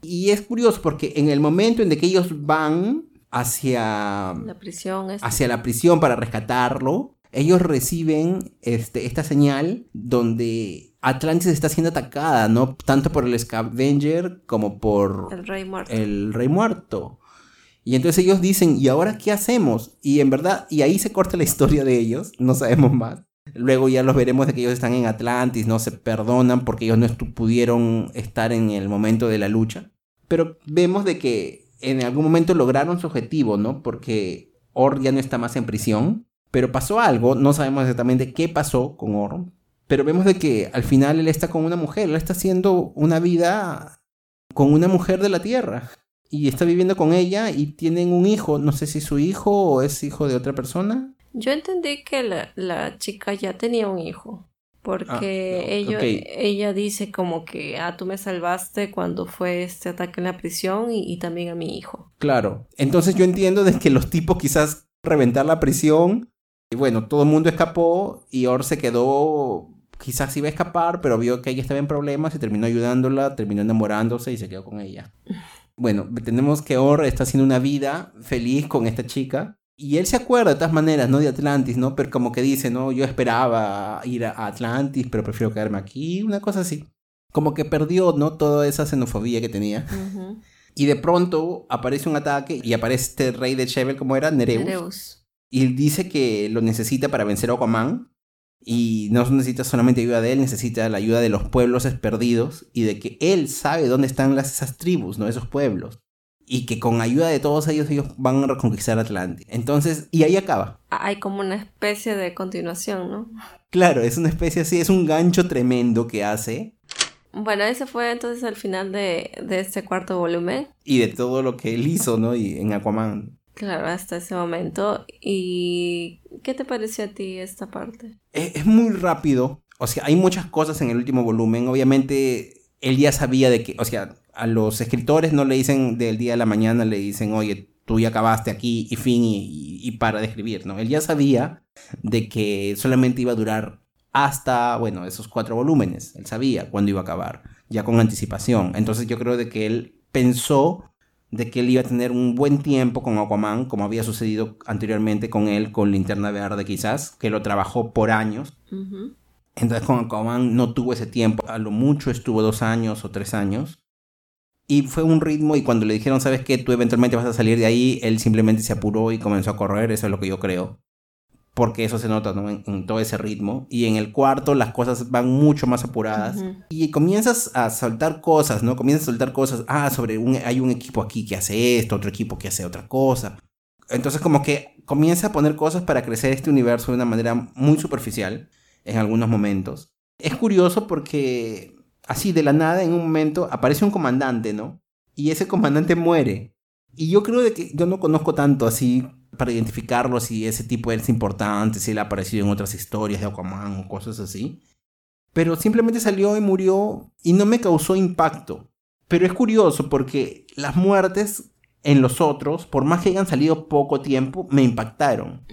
Y es curioso porque en el momento en que ellos van hacia la prisión, hacia la prisión para rescatarlo, ellos reciben este, esta señal donde Atlantis está siendo atacada, ¿no? Tanto por el Scavenger como por el Rey Muerto. El Rey Muerto. Y entonces ellos dicen, ¿y ahora qué hacemos? Y en verdad, y ahí se corta la historia de ellos, no sabemos más. Luego ya los veremos de que ellos están en Atlantis, no se perdonan porque ellos no pudieron estar en el momento de la lucha. Pero vemos de que en algún momento lograron su objetivo, ¿no? Porque Or ya no está más en prisión. Pero pasó algo, no sabemos exactamente qué pasó con Or. Pero vemos de que al final él está con una mujer, él está haciendo una vida con una mujer de la Tierra. Y está viviendo con ella y tienen un hijo, no sé si su hijo o es hijo de otra persona. Yo entendí que la, chica ya tenía un hijo. Porque ah, ella dice como que, ah, tú me salvaste cuando fue este ataque en la prisión y, también a mi hijo. Claro. Entonces yo entiendo de que los tipos quizás reventar la prisión y bueno, todo el mundo escapó y Or se quedó, quizás iba a escapar, pero vio que ella estaba en problemas y terminó ayudándola, terminó enamorándose y se quedó con ella. Bueno, tenemos que Or está haciendo una vida feliz con esta chica y él se acuerda de todas maneras, ¿no? De Atlantis, ¿no? Pero como que dice, ¿no? Yo esperaba ir a Atlantis, pero prefiero quedarme aquí, una cosa así. Como que perdió, ¿no? Toda esa xenofobia que tenía. Y de pronto aparece un ataque y aparece este rey de Chevel, como era? Nereus. Nereus. Y dice que lo necesita para vencer a Aquaman. Y no necesita solamente ayuda de él, necesita la ayuda de los pueblos perdidos y de que él sabe dónde están las, esas tribus, ¿no? Esos pueblos y que con ayuda de todos ellos ellos van a reconquistar Atlantis. Entonces, y ahí acaba. Hay como una especie de continuación, ¿no? Claro, es una especie así, es un gancho tremendo que hace. Bueno, ese fue entonces el final de, este cuarto volumen. Y de todo lo que él hizo, ¿no? Y en Aquaman. Claro, hasta ese momento. ¿Y qué te pareció a ti esta parte? Es, muy rápido. O sea, hay muchas cosas en el último volumen. Obviamente, él ya sabía de que, o sea, a los escritores no le dicen del día a la mañana, le dicen, oye, tú ya acabaste aquí y fin y, para de escribir, ¿no? Él ya sabía de que solamente iba a durar hasta, bueno, esos cuatro volúmenes. Él sabía cuándo iba a acabar, ya con anticipación. Entonces yo creo de que él pensó de que él iba a tener un buen tiempo con Aquaman, como había sucedido anteriormente con él, con Linterna Verde quizás, que lo trabajó por años. Entonces con Aquaman no tuvo ese tiempo, a lo mucho estuvo dos años o tres años. Y fue un ritmo y cuando le dijeron, sabes que tú eventualmente vas a salir de ahí, él simplemente se apuró y comenzó a correr, eso es lo que yo creo. Porque eso se nota en, todo ese ritmo. Y en el cuarto las cosas van mucho más apuradas. Y comienzas a soltar cosas, ¿no? Comienzas a soltar cosas. Ah, sobre un, hay un equipo aquí que hace esto, otro equipo que hace otra cosa. Entonces como que comienza a poner cosas para crecer este universo de una manera muy superficial en algunos momentos. Es curioso porque así de la nada en un momento aparece un comandante, ¿no? Y ese comandante muere. Y yo creo de que yo no conozco tanto así para identificarlo si ese tipo es importante, si él ha aparecido en otras historias de Aquaman o cosas así. Pero simplemente salió y murió y no me causó impacto. Pero es curioso porque las muertes en los otros, por más que hayan salido poco tiempo, me impactaron.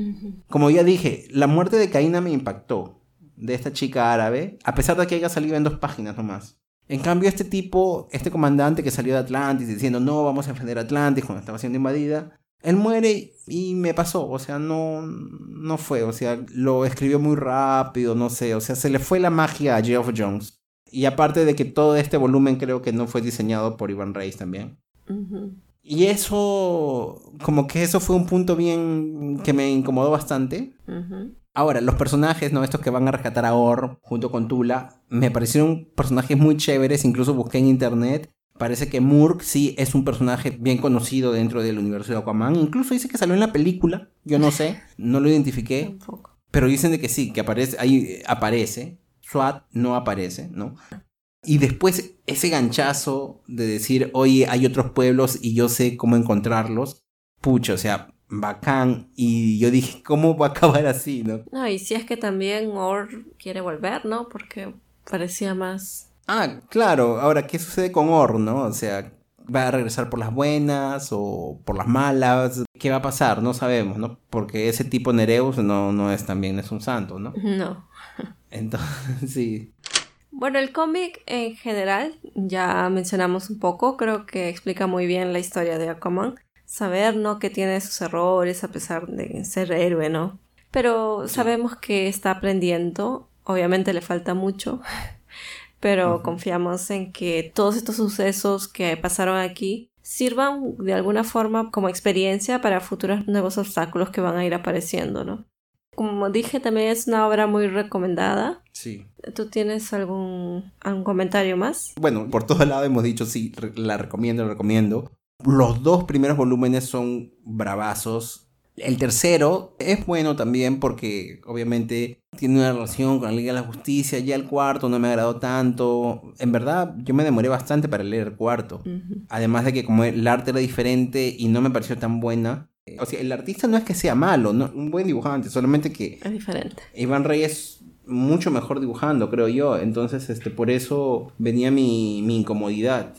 Como ya dije, la muerte de Kaina me impactó, de esta chica árabe, a pesar de que haya salido en dos páginas nomás. En cambio, este tipo, este comandante que salió de Atlantis diciendo no, vamos a defender Atlantis cuando estaba siendo invadida, él muere y me pasó, o sea, no, no fue, o sea, lo escribió muy rápido, no sé, o sea, se le fue la magia a Geoff Jones. Y aparte de que todo este volumen creo que no fue diseñado por Ivan Reis también. Y eso, como que eso fue un punto bien que me incomodó bastante. Ahora, los personajes, ¿no? Estos que van a rescatar a Or junto con Tula, me parecieron personajes muy chéveres, incluso busqué en internet. Parece que Murk sí es un personaje bien conocido dentro del universo de Aquaman. Incluso dice que salió en la película. Yo no sé, no lo identifiqué. Pero dicen de que sí, que aparece, ahí aparece. SWAT no aparece, ¿no? Y después ese ganchazo de decir, oye, hay otros pueblos y yo sé cómo encontrarlos. Pucha, o sea, bacán. Y yo dije, ¿cómo va a acabar así, no? No, y si es que también Or quiere volver, ¿no? Porque parecía más... Ah, claro. Ahora, ¿qué sucede con Or, no? O sea, ¿va a regresar por las buenas o por las malas? ¿Qué va a pasar? No sabemos, ¿no? Porque ese tipo Nereus no, no es también, es un santo, ¿no? No. Entonces, sí. Bueno, el cómic en general, ya mencionamos un poco, creo que explica muy bien la historia de Aquaman. Saber, ¿no? Que tiene sus errores a pesar de ser héroe, ¿no? Pero sabemos que está aprendiendo, obviamente le falta mucho, pero confiamos en que todos estos sucesos que pasaron aquí sirvan de alguna forma como experiencia para futuros nuevos obstáculos que van a ir apareciendo, ¿no? Como dije, también es una obra muy recomendada. Sí. ¿Tú tienes algún, algún comentario más? Bueno, por todo lado hemos dicho sí, la recomiendo, la recomiendo. Los dos primeros volúmenes son bravazos. El tercero es bueno también porque obviamente tiene una relación con la Liga de la Justicia. Ya el cuarto no me agradó tanto. En verdad, yo me demoré bastante para leer el cuarto. Además de que como el arte era diferente y no me pareció tan buena, o sea, el artista no es que sea malo, no, un buen dibujante, solamente que... Es diferente. Iván Rey es mucho mejor dibujando, creo yo. Entonces, este, por eso venía mi, mi incomodidad.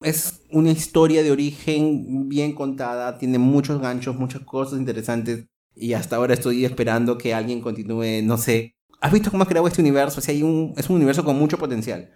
Es una historia de origen bien contada, tiene muchos ganchos, muchas cosas interesantes. Y hasta ahora estoy esperando que alguien continúe, no sé. ¿Has visto cómo ha creado este universo? O sea, hay un, es un universo con mucho potencial.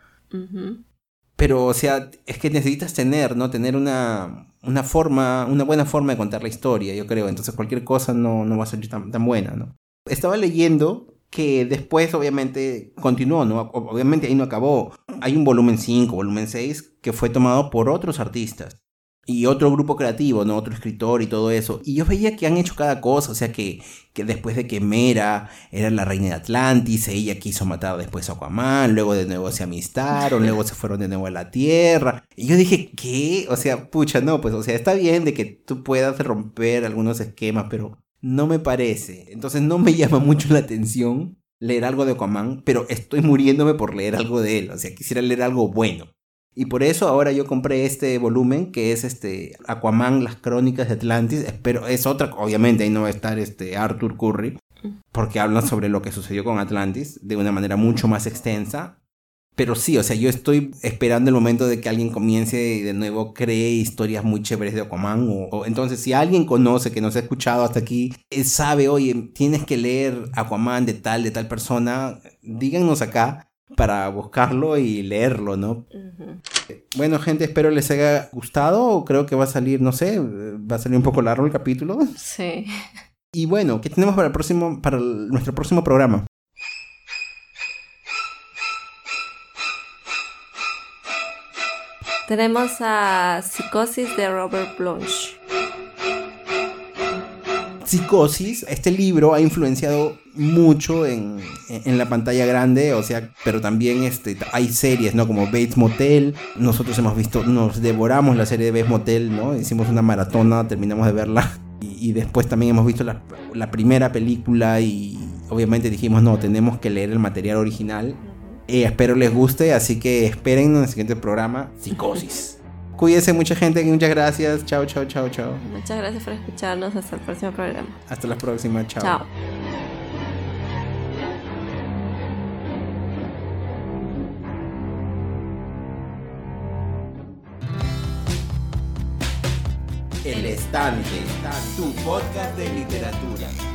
Pero, o sea, es que necesitas tener, ¿no? Tener una, una forma, una buena forma de contar la historia, yo creo. Entonces cualquier cosa no, no va a ser tan, tan buena, ¿no? Estaba leyendo que después obviamente continuó, ¿no? Obviamente ahí no acabó. Hay un volumen 5, volumen 6 que fue tomado por otros artistas y otro grupo creativo, ¿no? Otro escritor y todo eso. Y yo veía que han hecho cada cosa, o sea que, que después de que Mera era la reina de Atlantis, ella quiso matar después a Aquaman, luego de nuevo se amistaron, luego se fueron de nuevo a la Tierra. Y yo dije, ¿qué? O sea, pucha, no, pues, o sea, está bien de que tú puedas romper algunos esquemas, pero no me parece. Entonces no me llama mucho la atención leer algo de Aquaman, pero estoy muriéndome por leer algo de él, o sea, quisiera leer algo bueno. Y por eso ahora yo compré este volumen que es este Aquaman, las crónicas de Atlantis. Pero es otra, obviamente ahí no va a estar este Arthur Curry, porque habla sobre lo que sucedió con Atlantis de una manera mucho más extensa. Pero sí, o sea, yo estoy esperando el momento de que alguien comience y de nuevo cree historias muy chéveres de Aquaman. O, entonces, si alguien conoce, que nos ha escuchado hasta aquí, eh, sabe, oye, tienes que leer Aquaman de tal, de tal persona, díganos acá para buscarlo y leerlo, ¿no? Bueno, gente, espero les haya gustado. Creo que va a salir, no sé, va a salir un poco largo el capítulo. Sí. Y bueno, ¿qué tenemos para el próximo, para nuestro próximo programa? Tenemos a Psicosis de Robert Blanche. Psicosis, este libro ha influenciado mucho en, la pantalla grande, o sea, pero también este, hay series, ¿no? Como Bates Motel, nosotros hemos visto, nos devoramos la serie de Bates Motel, ¿no? Hicimos una maratona, terminamos de verla, y, después también hemos visto la, primera película y obviamente dijimos, no, tenemos que leer el material original. Eh, espero les guste, así que esperen en el siguiente programa, Psicosis. Cuídense mucha gente, muchas gracias. Chao, chao, chao, chao. Muchas gracias por escucharnos. Hasta el próximo programa. Hasta la próxima, chao. Chao. El Estante, tu podcast de literatura.